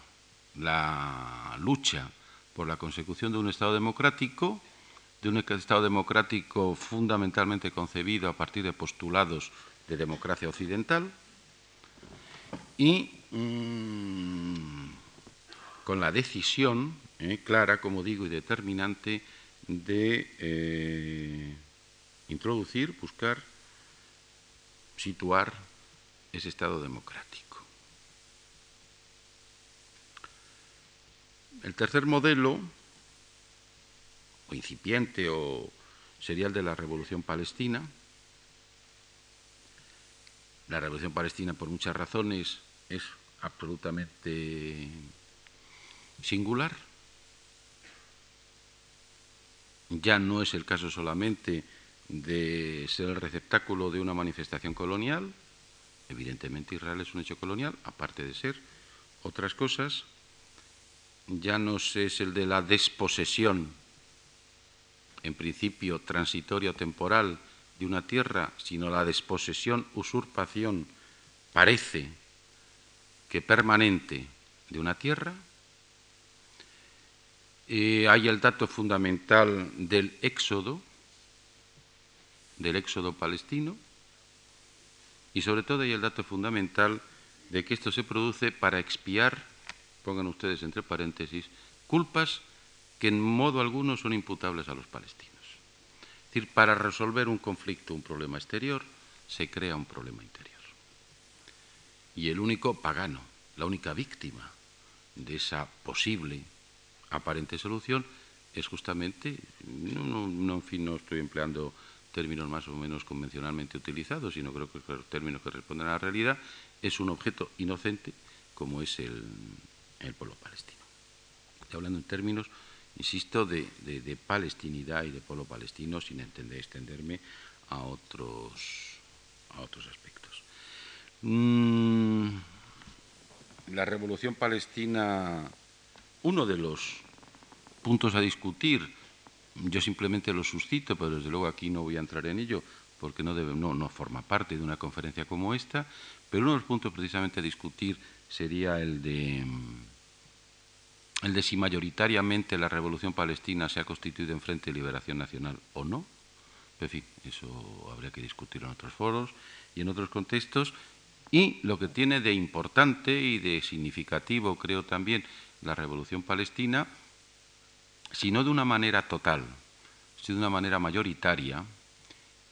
la lucha por la consecución de un Estado democrático, de un Estado democrático fundamentalmente concebido a partir de postulados de democracia occidental y mm, con la decisión eh, clara, como digo, y determinante de eh, introducir, buscar, situar ese Estado democrático. El tercer modelo, o incipiente, o sería el de la Revolución Palestina. La Revolución Palestina, por muchas razones, es absolutamente singular. Ya no es el caso solamente de ser el receptáculo de una manifestación colonial. Evidentemente Israel es un hecho colonial, aparte de ser otras cosas. Ya no es el de la desposesión, en principio transitoria o temporal, de una tierra, sino la desposesión, usurpación, parece que permanente de una tierra. Eh, hay el dato fundamental del éxodo, del éxodo palestino y sobre todo hay el dato fundamental de que esto se produce para expiar, pongan ustedes entre paréntesis, culpas que en modo alguno son imputables a los palestinos. Es decir, para resolver un conflicto, un problema exterior, se crea un problema interior. Y el único pagano, la única víctima de esa posible aparente solución es justamente, no, no, en fin, no estoy empleando términos más o menos convencionalmente utilizados, sino creo que los términos que responden a la realidad, es un objeto inocente como es el, pueblo palestino. Estoy hablando en términos, insisto, de, palestinidad y de pueblo palestino sin entender, extenderme a otros, a otros aspectos. Mm, la revolución palestina, uno de los puntos a discutir yo simplemente lo suscito, pero desde luego aquí no voy a entrar en ello porque no, forma parte de una conferencia como esta, pero uno de los puntos precisamente a discutir sería el de, si mayoritariamente la revolución palestina se ha constituido en Frente de Liberación Nacional o no. En fin, eso habría que discutir en otros foros y en otros contextos. Y lo que tiene de importante y de significativo, creo también, la revolución palestina, si no de una manera total, si de una manera mayoritaria,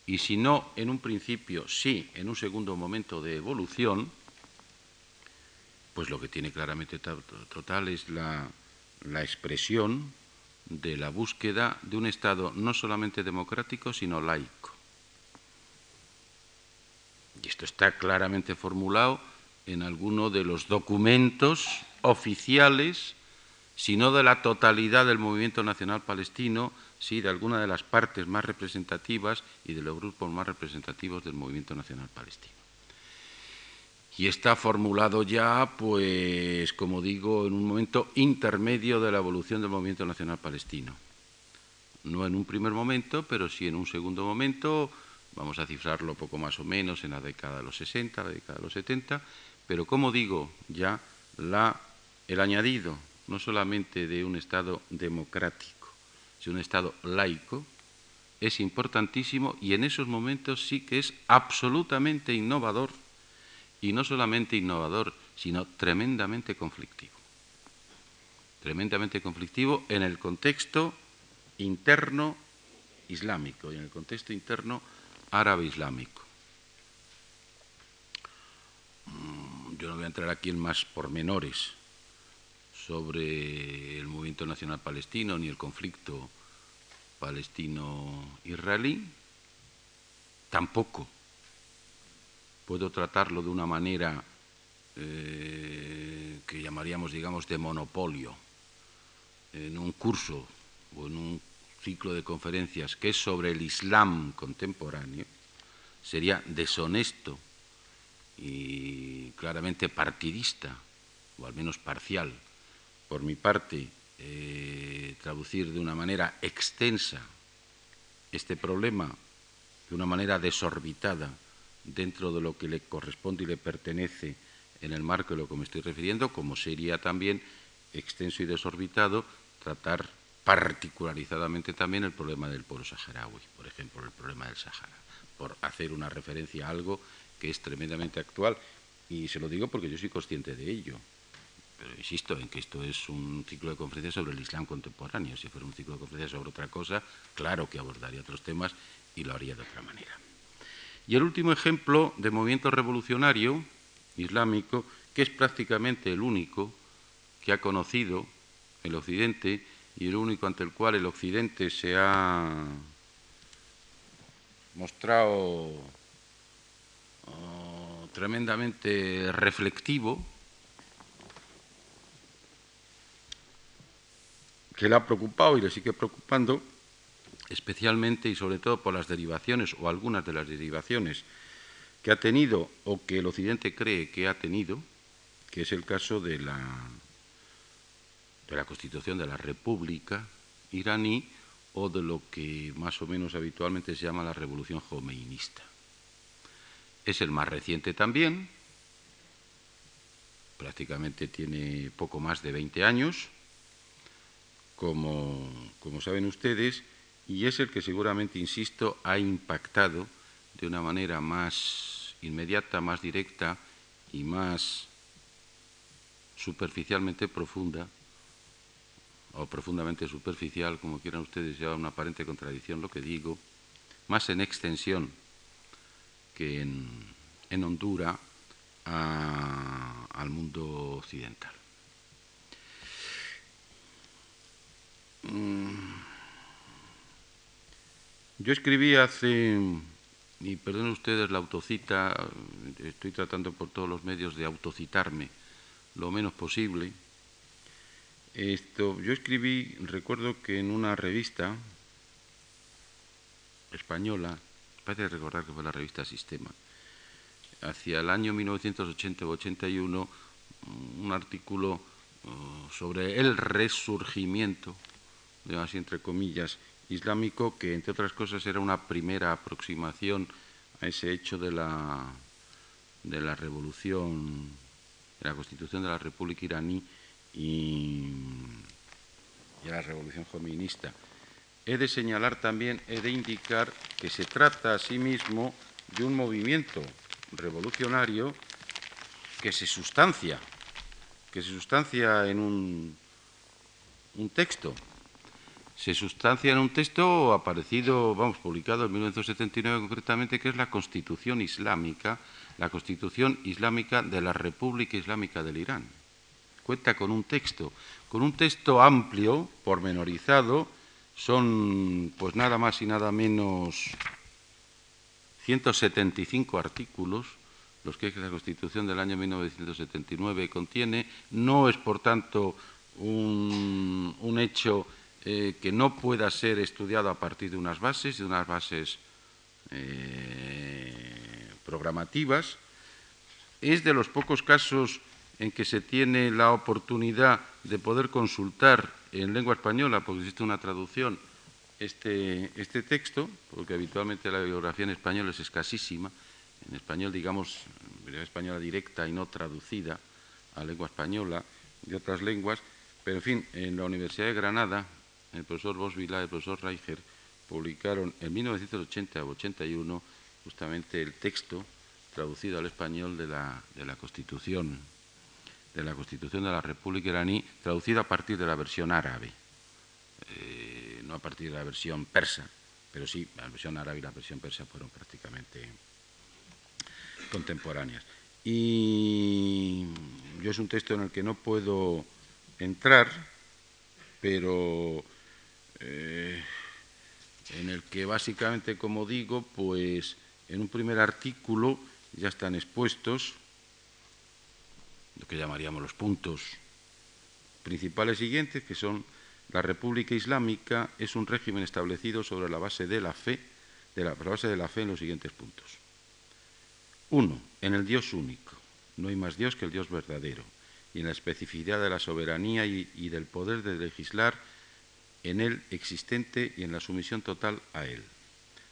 y si no en un principio, sí en un segundo momento de evolución, pues lo que tiene claramente total es la, la expresión de la búsqueda de un Estado no solamente democrático, sino laico. Y esto está claramente formulado en alguno de los documentos oficiales, si no de la totalidad del movimiento nacional palestino, sí de alguna de las partes más representativas y de los grupos más representativos del movimiento nacional palestino. Y está formulado ya, pues, como digo, en un momento intermedio de la evolución del movimiento nacional palestino. No en un primer momento, pero sí en un segundo momento, vamos a cifrarlo poco más o menos en la década de los 60, la década de los 70, pero como digo, ya el añadido no solamente de un Estado democrático, sino un Estado laico, es importantísimo y en esos momentos sí que es absolutamente innovador y no solamente innovador, sino tremendamente conflictivo. Tremendamente conflictivo en el contexto interno islámico y en el contexto interno árabe islámico. Mm, yo no voy a entrar aquí en más pormenores sobre el movimiento nacional palestino ni el conflicto palestino-israelí. Tampoco puedo tratarlo de una manera eh, que llamaríamos, digamos, de monopolio en un curso o en un ciclo de conferencias que es sobre el Islam contemporáneo, sería deshonesto y claramente partidista, o al menos parcial, por mi parte, eh, traducir de una manera extensa este problema, de una manera desorbitada, dentro de lo que le corresponde y le pertenece en el marco de lo que me estoy refiriendo, como sería también extenso y desorbitado tratar particularizadamente también el problema del pueblo saharaui, por ejemplo, el problema del Sahara, por hacer una referencia a algo que es tremendamente actual y se lo digo porque yo soy consciente de ello. Pero insisto en que esto es un ciclo de conferencias sobre el Islam contemporáneo. Si fuera un ciclo de conferencias sobre otra cosa, claro que abordaría otros temas y lo haría de otra manera. Y el último ejemplo de movimiento revolucionario islámico, que es prácticamente el único que ha conocido el Occidente y el único ante el cual el Occidente se ha mostrado oh, tremendamente reflectivo, que le ha preocupado y le sigue preocupando, especialmente y sobre todo por las derivaciones o algunas de las derivaciones que ha tenido o que el Occidente cree que ha tenido, que es el caso de la de la constitución de la República iraní o de lo que más o menos habitualmente se llama la revolución jomeinista. Es el más reciente también, prácticamente tiene poco más de 20 años, como, como saben ustedes, y es el que seguramente, insisto, ha impactado de una manera más inmediata, más directa y más superficialmente profunda o profundamente superficial, como quieran ustedes, lleva una aparente contradicción lo que digo, más en extensión que en, en Honduras al mundo occidental. Yo escribí hace, y perdonen ustedes la autocita, estoy tratando por todos los medios de autocitarme lo menos posible, esto, yo escribí, recuerdo que en una revista española, parece recordar que fue la revista Sistema, hacia el año 1980 81, un artículo uh, sobre el resurgimiento, así entre comillas, islámico, que entre otras cosas era una primera aproximación a ese hecho de la, de la revolución, de la constitución de la República iraní y, a la revolución feminista. He de señalar también, he de indicar que se trata asimismo de un movimiento revolucionario que se sustancia, que se sustancia en un, un texto. Se sustancia en un texto aparecido, vamos, publicado en 1979 concretamente, que es la Constitución Islámica, la Constitución Islámica de la República Islámica del Irán. Cuenta con un texto, con un texto amplio, pormenorizado, son pues nada más y nada menos 175 artículos, los que la Constitución del año 1979 contiene, no es por tanto un, hecho eh, que no pueda ser estudiado a partir de unas bases, de unas bases eh, programativas. Es de los pocos casos en que se tiene la oportunidad de poder consultar en lengua española, porque existe una traducción, este, este texto, porque habitualmente la bibliografía en español es escasísima, en español, digamos, en española directa y no traducida a lengua española de otras lenguas, pero, en fin, en la Universidad de Granada, el profesor Bosvila y el profesor Reicher publicaron en 1980 o 81 justamente el texto traducido al español de la, Constitución de la Constitución de la República iraní, traducido a partir de la versión árabe, eh, no a partir de la versión persa, pero sí, la versión árabe y la versión persa fueron prácticamente contemporáneas. Y yo es un texto en el que no puedo entrar, pero eh, en el que básicamente, como digo, pues en un primer artículo ya están expuestos lo que llamaríamos los puntos principales siguientes, que son la República Islámica es un régimen establecido sobre la base de la fe, la, base de la fe en los siguientes puntos. Uno, en el Dios único. No hay más Dios que el Dios verdadero y en la especificidad de la soberanía y, del poder de legislar en él existente y en la sumisión total a él.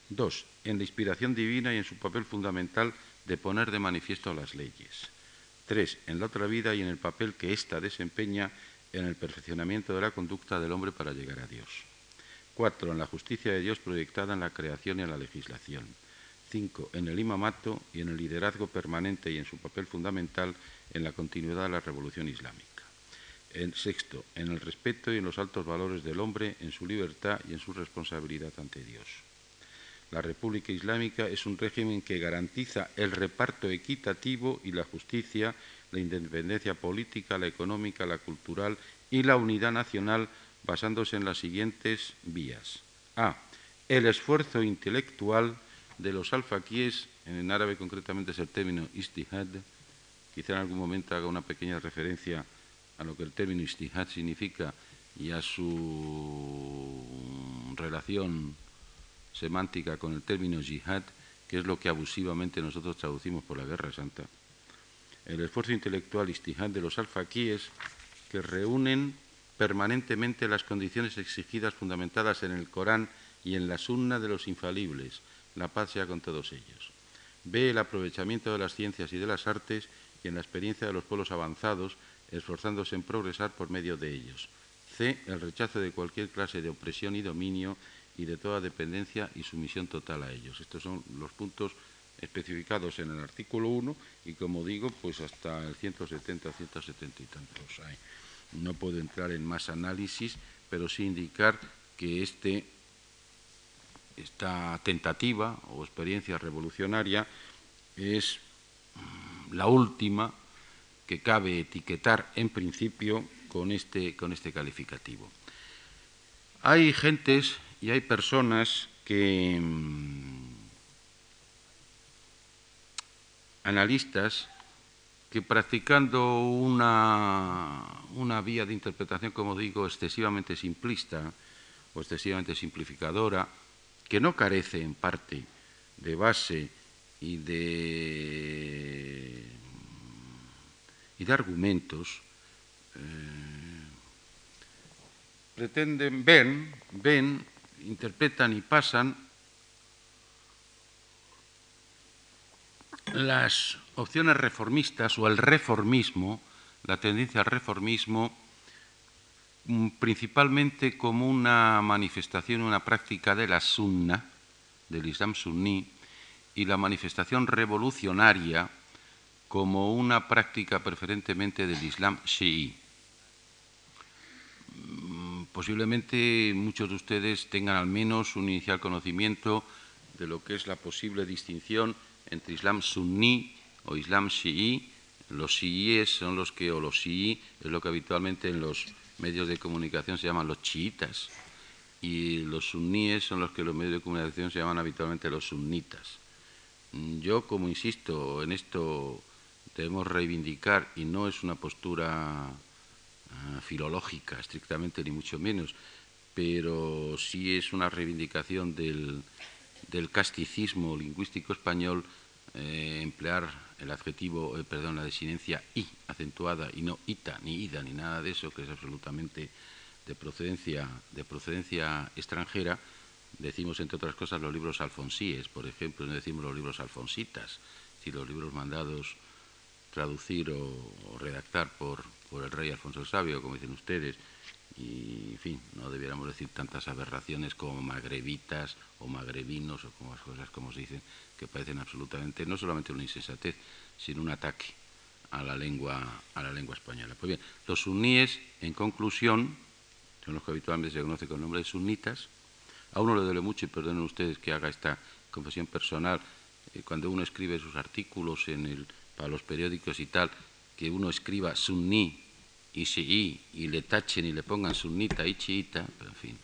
Dos, en la inspiración divina y en su papel fundamental de poner de manifiesto las leyes. Tres, en la otra vida y en el papel que ésta desempeña en el perfeccionamiento de la conducta del hombre para llegar a Dios. Cuatro, en la justicia de Dios proyectada en la creación y en la legislación. Cinco, en el imamato y en el liderazgo permanente y en su papel fundamental en la continuidad de la revolución islámica. Sexto, en el respeto y en los altos valores del hombre, en su libertad y en su responsabilidad ante Dios. La República Islámica es un régimen que garantiza el reparto equitativo y la justicia, la independencia política, la económica, la cultural y la unidad nacional basándose en las siguientes vías. A. El esfuerzo intelectual de los alfaquíes, en árabe concretamente es el término istihad, quizá en algún momento haga una pequeña referencia a lo que el término istihad significa y a su relación semántica con el término yihad, que es lo que abusivamente nosotros traducimos por la Guerra Santa. El esfuerzo intelectual istihad de los alfaquíes que reúnen permanentemente las condiciones exigidas fundamentadas en el Corán y en la sunna de los infalibles, la paz sea con todos ellos. Ve el aprovechamiento de las ciencias y de las artes y en la experiencia de los pueblos avanzados, esforzándose en progresar por medio de ellos. C. El rechazo de cualquier clase de opresión y dominio y de toda dependencia y sumisión total a ellos. Estos son los puntos especificados en el artículo 1 y, como digo, pues hasta el 170, 170 y tantos hay. No puedo entrar en más análisis, pero sí indicar que este, esta tentativa o experiencia revolucionaria es la última que cabe etiquetar en principio con este, con este calificativo. Hay gentes y hay personas que, mm, analistas, que practicando una, una vía de interpretación, como digo, excesivamente simplista o excesivamente simplificadora, que no carece en parte de base y de, y de argumentos, eh, pretenden, ven, ven interpretan y pasan las opciones reformistas o el reformismo, la tendencia al reformismo, mm, principalmente como una manifestación, una práctica de la sunna, del Islam suní, y la manifestación revolucionaria como una práctica preferentemente del Islam shií. Mm, posiblemente muchos de ustedes tengan al menos un inicial conocimiento de lo que es la posible distinción entre Islam suní o Islam shií. Los shiíes son los que, o los shií, es lo que habitualmente en los medios de comunicación se llaman los chiitas, y los suníes son los que los medios de comunicación se llaman habitualmente los sunnitas. Mm, yo, como insisto, en esto debemos reivindicar, y no es una postura ah, filológica estrictamente, ni mucho menos, pero sí es una reivindicación del, casticismo lingüístico español eh, emplear el adjetivo, eh, perdón, la desinencia i acentuada y no ita, ni ida, ni nada de eso, que es absolutamente de procedencia, de procedencia extranjera, decimos entre otras cosas los libros alfonsíes, por ejemplo, no decimos los libros alfonsitas, si los libros mandados traducir o, redactar por, por, el rey Alfonso el Sabio, como dicen ustedes, y en fin, no debiéramos decir tantas aberraciones como magrebitas o magrebinos o como las cosas como se dicen, que parecen absolutamente no solamente una insensatez, sino un ataque a la lengua, a la lengua española. Pues bien, los suníes, en conclusión, son los que habitualmente se conocen con el nombre de sunitas. A uno le duele mucho, y perdonen ustedes que haga esta confesión personal, eh, cuando uno escribe sus artículos en el, para los periódicos y tal, que uno escriba sunni y shií y le tachen y le pongan sunnita y chiita, en fin,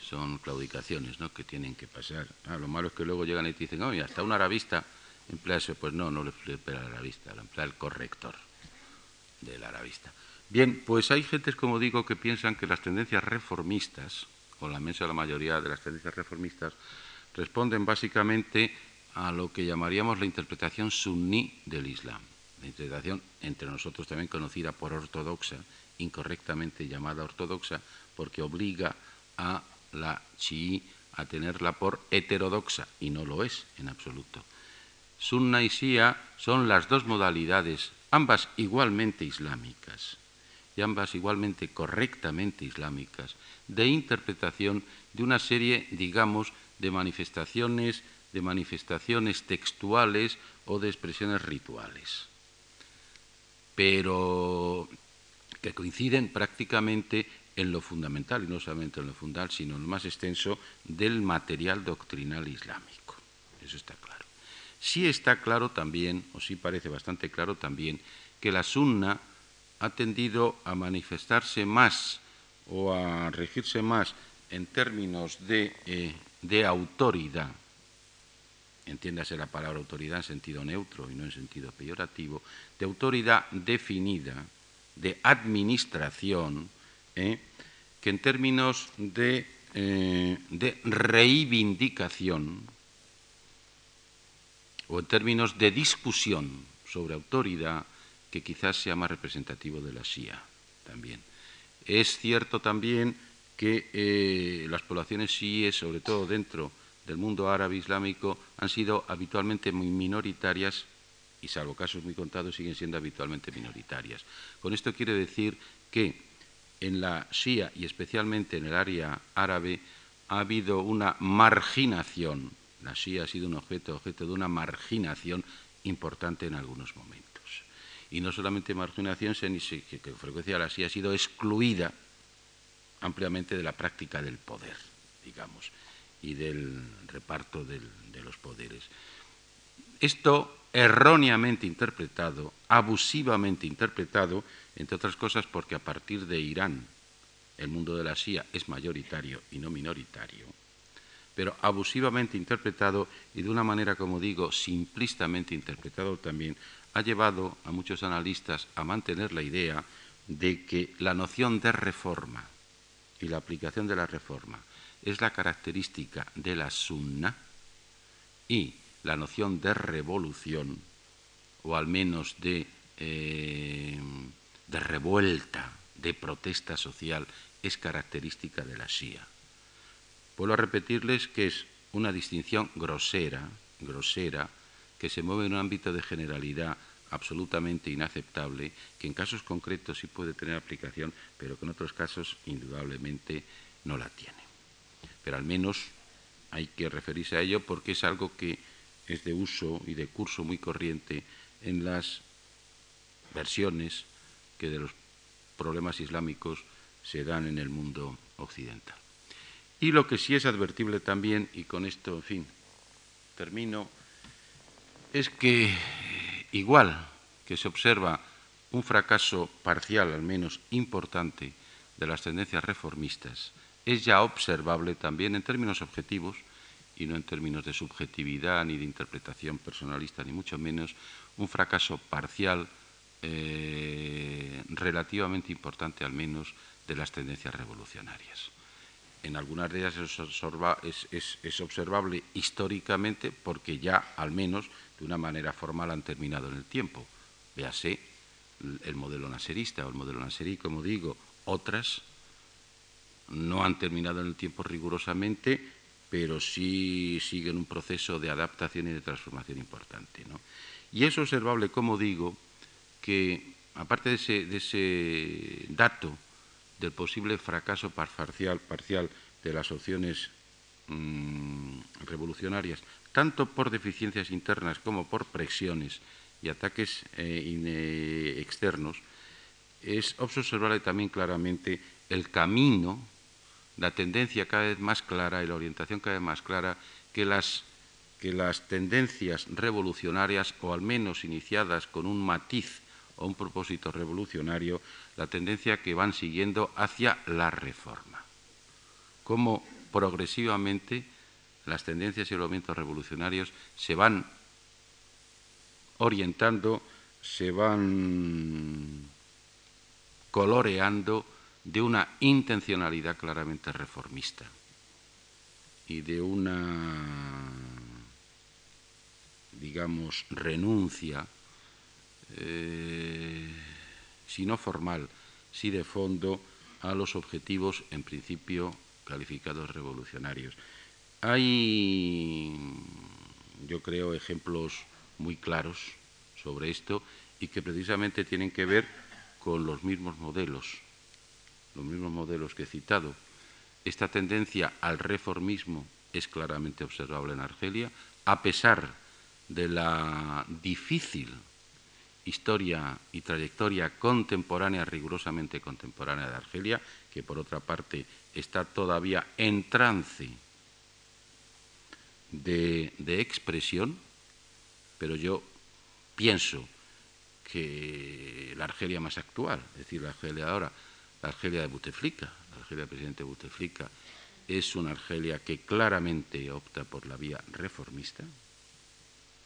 son claudicaciones ¿no? que tienen que pasar. Ah, lo malo es que luego llegan y te dicen, oye, hasta un arabista emplea eso. Pues no, no le emplea el arabista, lo emplea el corrector del arabista. Bien, pues hay gentes, como digo, que piensan que las tendencias reformistas, o la inmensa la mayoría de las tendencias reformistas, responden básicamente a lo que llamaríamos la interpretación suní del Islam, la interpretación entre nosotros también conocida por ortodoxa, incorrectamente llamada ortodoxa, porque obliga a la chií a tenerla por heterodoxa, y no lo es en absoluto. Sunna y Shia son las dos modalidades, ambas igualmente islámicas, y ambas igualmente correctamente islámicas, de interpretación de una serie, digamos, de manifestaciones, de manifestaciones textuales o de expresiones rituales, pero que coinciden prácticamente en lo fundamental, y no solamente en lo fundamental, sino en lo más extenso del material doctrinal islámico. Eso está claro. Sí está claro también, o sí parece bastante claro también, que la sunna ha tendido a manifestarse más o a regirse más en términos de, eh, de autoridad, entiéndase la palabra autoridad en sentido neutro y no en sentido peyorativo, de autoridad definida, de administración, ¿eh? que en términos de, eh, de reivindicación o en términos de discusión sobre autoridad, que quizás sea más representativo de la Shia también. Es cierto también que eh, las poblaciones chiíes, sobre todo dentro del mundo árabe islámico, han sido habitualmente muy minoritarias y salvo casos muy contados siguen siendo habitualmente minoritarias. Con esto quiere decir que en la Shia y especialmente en el área árabe ha habido una marginación. La Shia ha sido un objeto, objeto de una marginación importante en algunos momentos y no solamente marginación, sino que con frecuencia así ha sido excluida ampliamente de la práctica del poder, digamos, y del reparto de los poderes. Esto erróneamente interpretado, abusivamente interpretado, entre otras cosas porque a partir de Irán el mundo de la Shia es mayoritario y no minoritario, pero abusivamente interpretado y de una manera, como digo, simplistamente interpretado también, ha llevado a muchos analistas a mantener la idea de que la noción de reforma y la aplicación de la reforma es la característica de la sunna y la noción de revolución, o al menos de, eh, de revuelta, de protesta social, es característica de la shia. Vuelvo a repetirles que es una distinción grosera, grosera, que se mueve en un ámbito de generalidad absolutamente inaceptable, que en casos concretos sí puede tener aplicación, pero que en otros casos indudablemente no la tiene. Pero al menos hay que referirse a ello porque es algo que es de uso y de curso muy corriente en las versiones que de los problemas islámicos se dan en el mundo occidental. Y lo que sí es advertible también, y con esto, en fin, termino, es que igual que se observa un fracaso parcial, al menos importante, de las tendencias reformistas, es ya observable también en términos objetivos y no en términos de subjetividad ni de interpretación personalista, ni mucho menos, un fracaso parcial eh, relativamente importante al menos de las tendencias revolucionarias. En algunas de ellas es, observable históricamente porque ya al menos de una manera formal han terminado en el tiempo. Véase el modelo naserista o el modelo naserí, como digo, otras no han terminado en el tiempo rigurosamente, pero sí siguen un proceso de adaptación y de transformación importante. Y es observable, como digo, que, aparte de ese, dato del posible fracaso parcial, parcial de las opciones mm, revolucionarias, tanto por deficiencias internas como por presiones y ataques eh, eh, externos, es observable también claramente el camino, la tendencia cada vez más clara y la orientación cada vez más clara que las, que las tendencias revolucionarias, o al menos iniciadas con un matiz o un propósito revolucionario la tendencia que van siguiendo hacia la reforma. Cómo progresivamente las tendencias y los movimientos revolucionarios se van orientando, se van coloreando de una intencionalidad claramente reformista y de una, digamos, renuncia eh, si no formal, si de fondo, a los objetivos, en principio, calificados revolucionarios. Hay, yo creo, ejemplos muy claros sobre esto y que precisamente tienen que ver con los mismos modelos, los mismos modelos que he citado. Esta tendencia al reformismo es claramente observable en Argelia, a pesar de la difícil historia y trayectoria contemporánea, rigurosamente contemporánea de Argelia, que por otra parte está todavía en trance de, expresión, pero yo pienso que la Argelia más actual, es decir, la Argelia ahora, la Argelia de Buteflika, la Argelia del presidente Buteflika, es una Argelia que claramente opta por la vía reformista,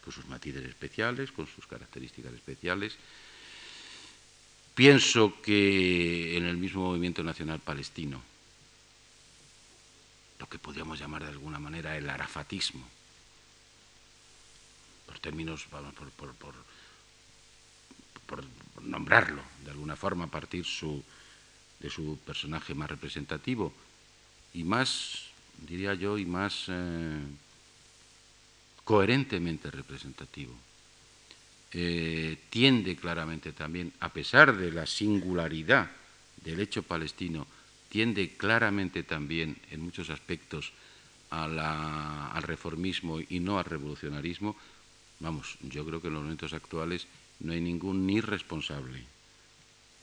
con sus matices especiales, con sus características especiales. Pienso que en el mismo movimiento nacional palestino, lo que podríamos llamar de alguna manera el arafatismo, por términos, vamos, por, por, nombrarlo de alguna forma a partir de su personaje más representativo y más, diría yo, y más... Eh, coherentemente representativo. Eh, tiende claramente también, a pesar de la singularidad del hecho palestino, tiende claramente también en muchos aspectos al reformismo y no al revolucionarismo, vamos, yo creo que en los momentos actuales no hay ningún ni responsable,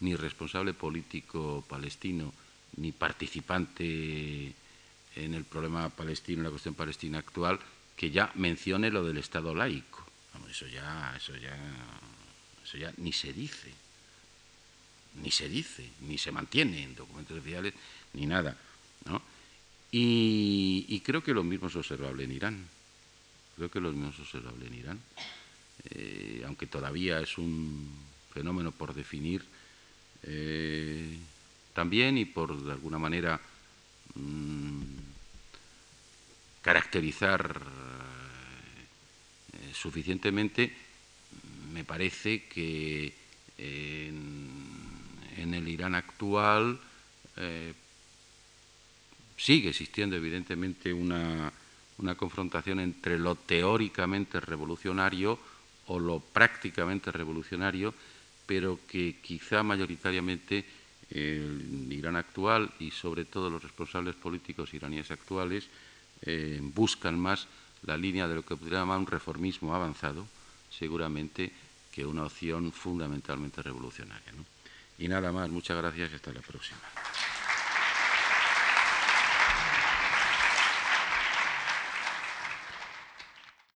ni responsable político palestino, ni participante en el problema palestino, en la cuestión palestina actual, que ya mencione lo del Estado laico. eso ya, eso ya, eso ya ni se dice, ni se dice, ni se mantiene en documentos oficiales, ni nada. Y, creo que lo mismo es observable en Irán. Creo que lo mismo es observable en Irán. Eh, aunque todavía es un fenómeno por definir eh, también y por de alguna manera mm, caracterizar eh, suficientemente, me parece que en, el Irán actual eh, sigue existiendo evidentemente una, una confrontación entre lo teóricamente revolucionario o lo prácticamente revolucionario, pero que quizá mayoritariamente el Irán actual y sobre todo los responsables políticos iraníes actuales eh, buscan más la línea de lo que podría llamar un reformismo avanzado, seguramente que una opción fundamentalmente revolucionaria. Y nada más, muchas gracias y hasta la próxima.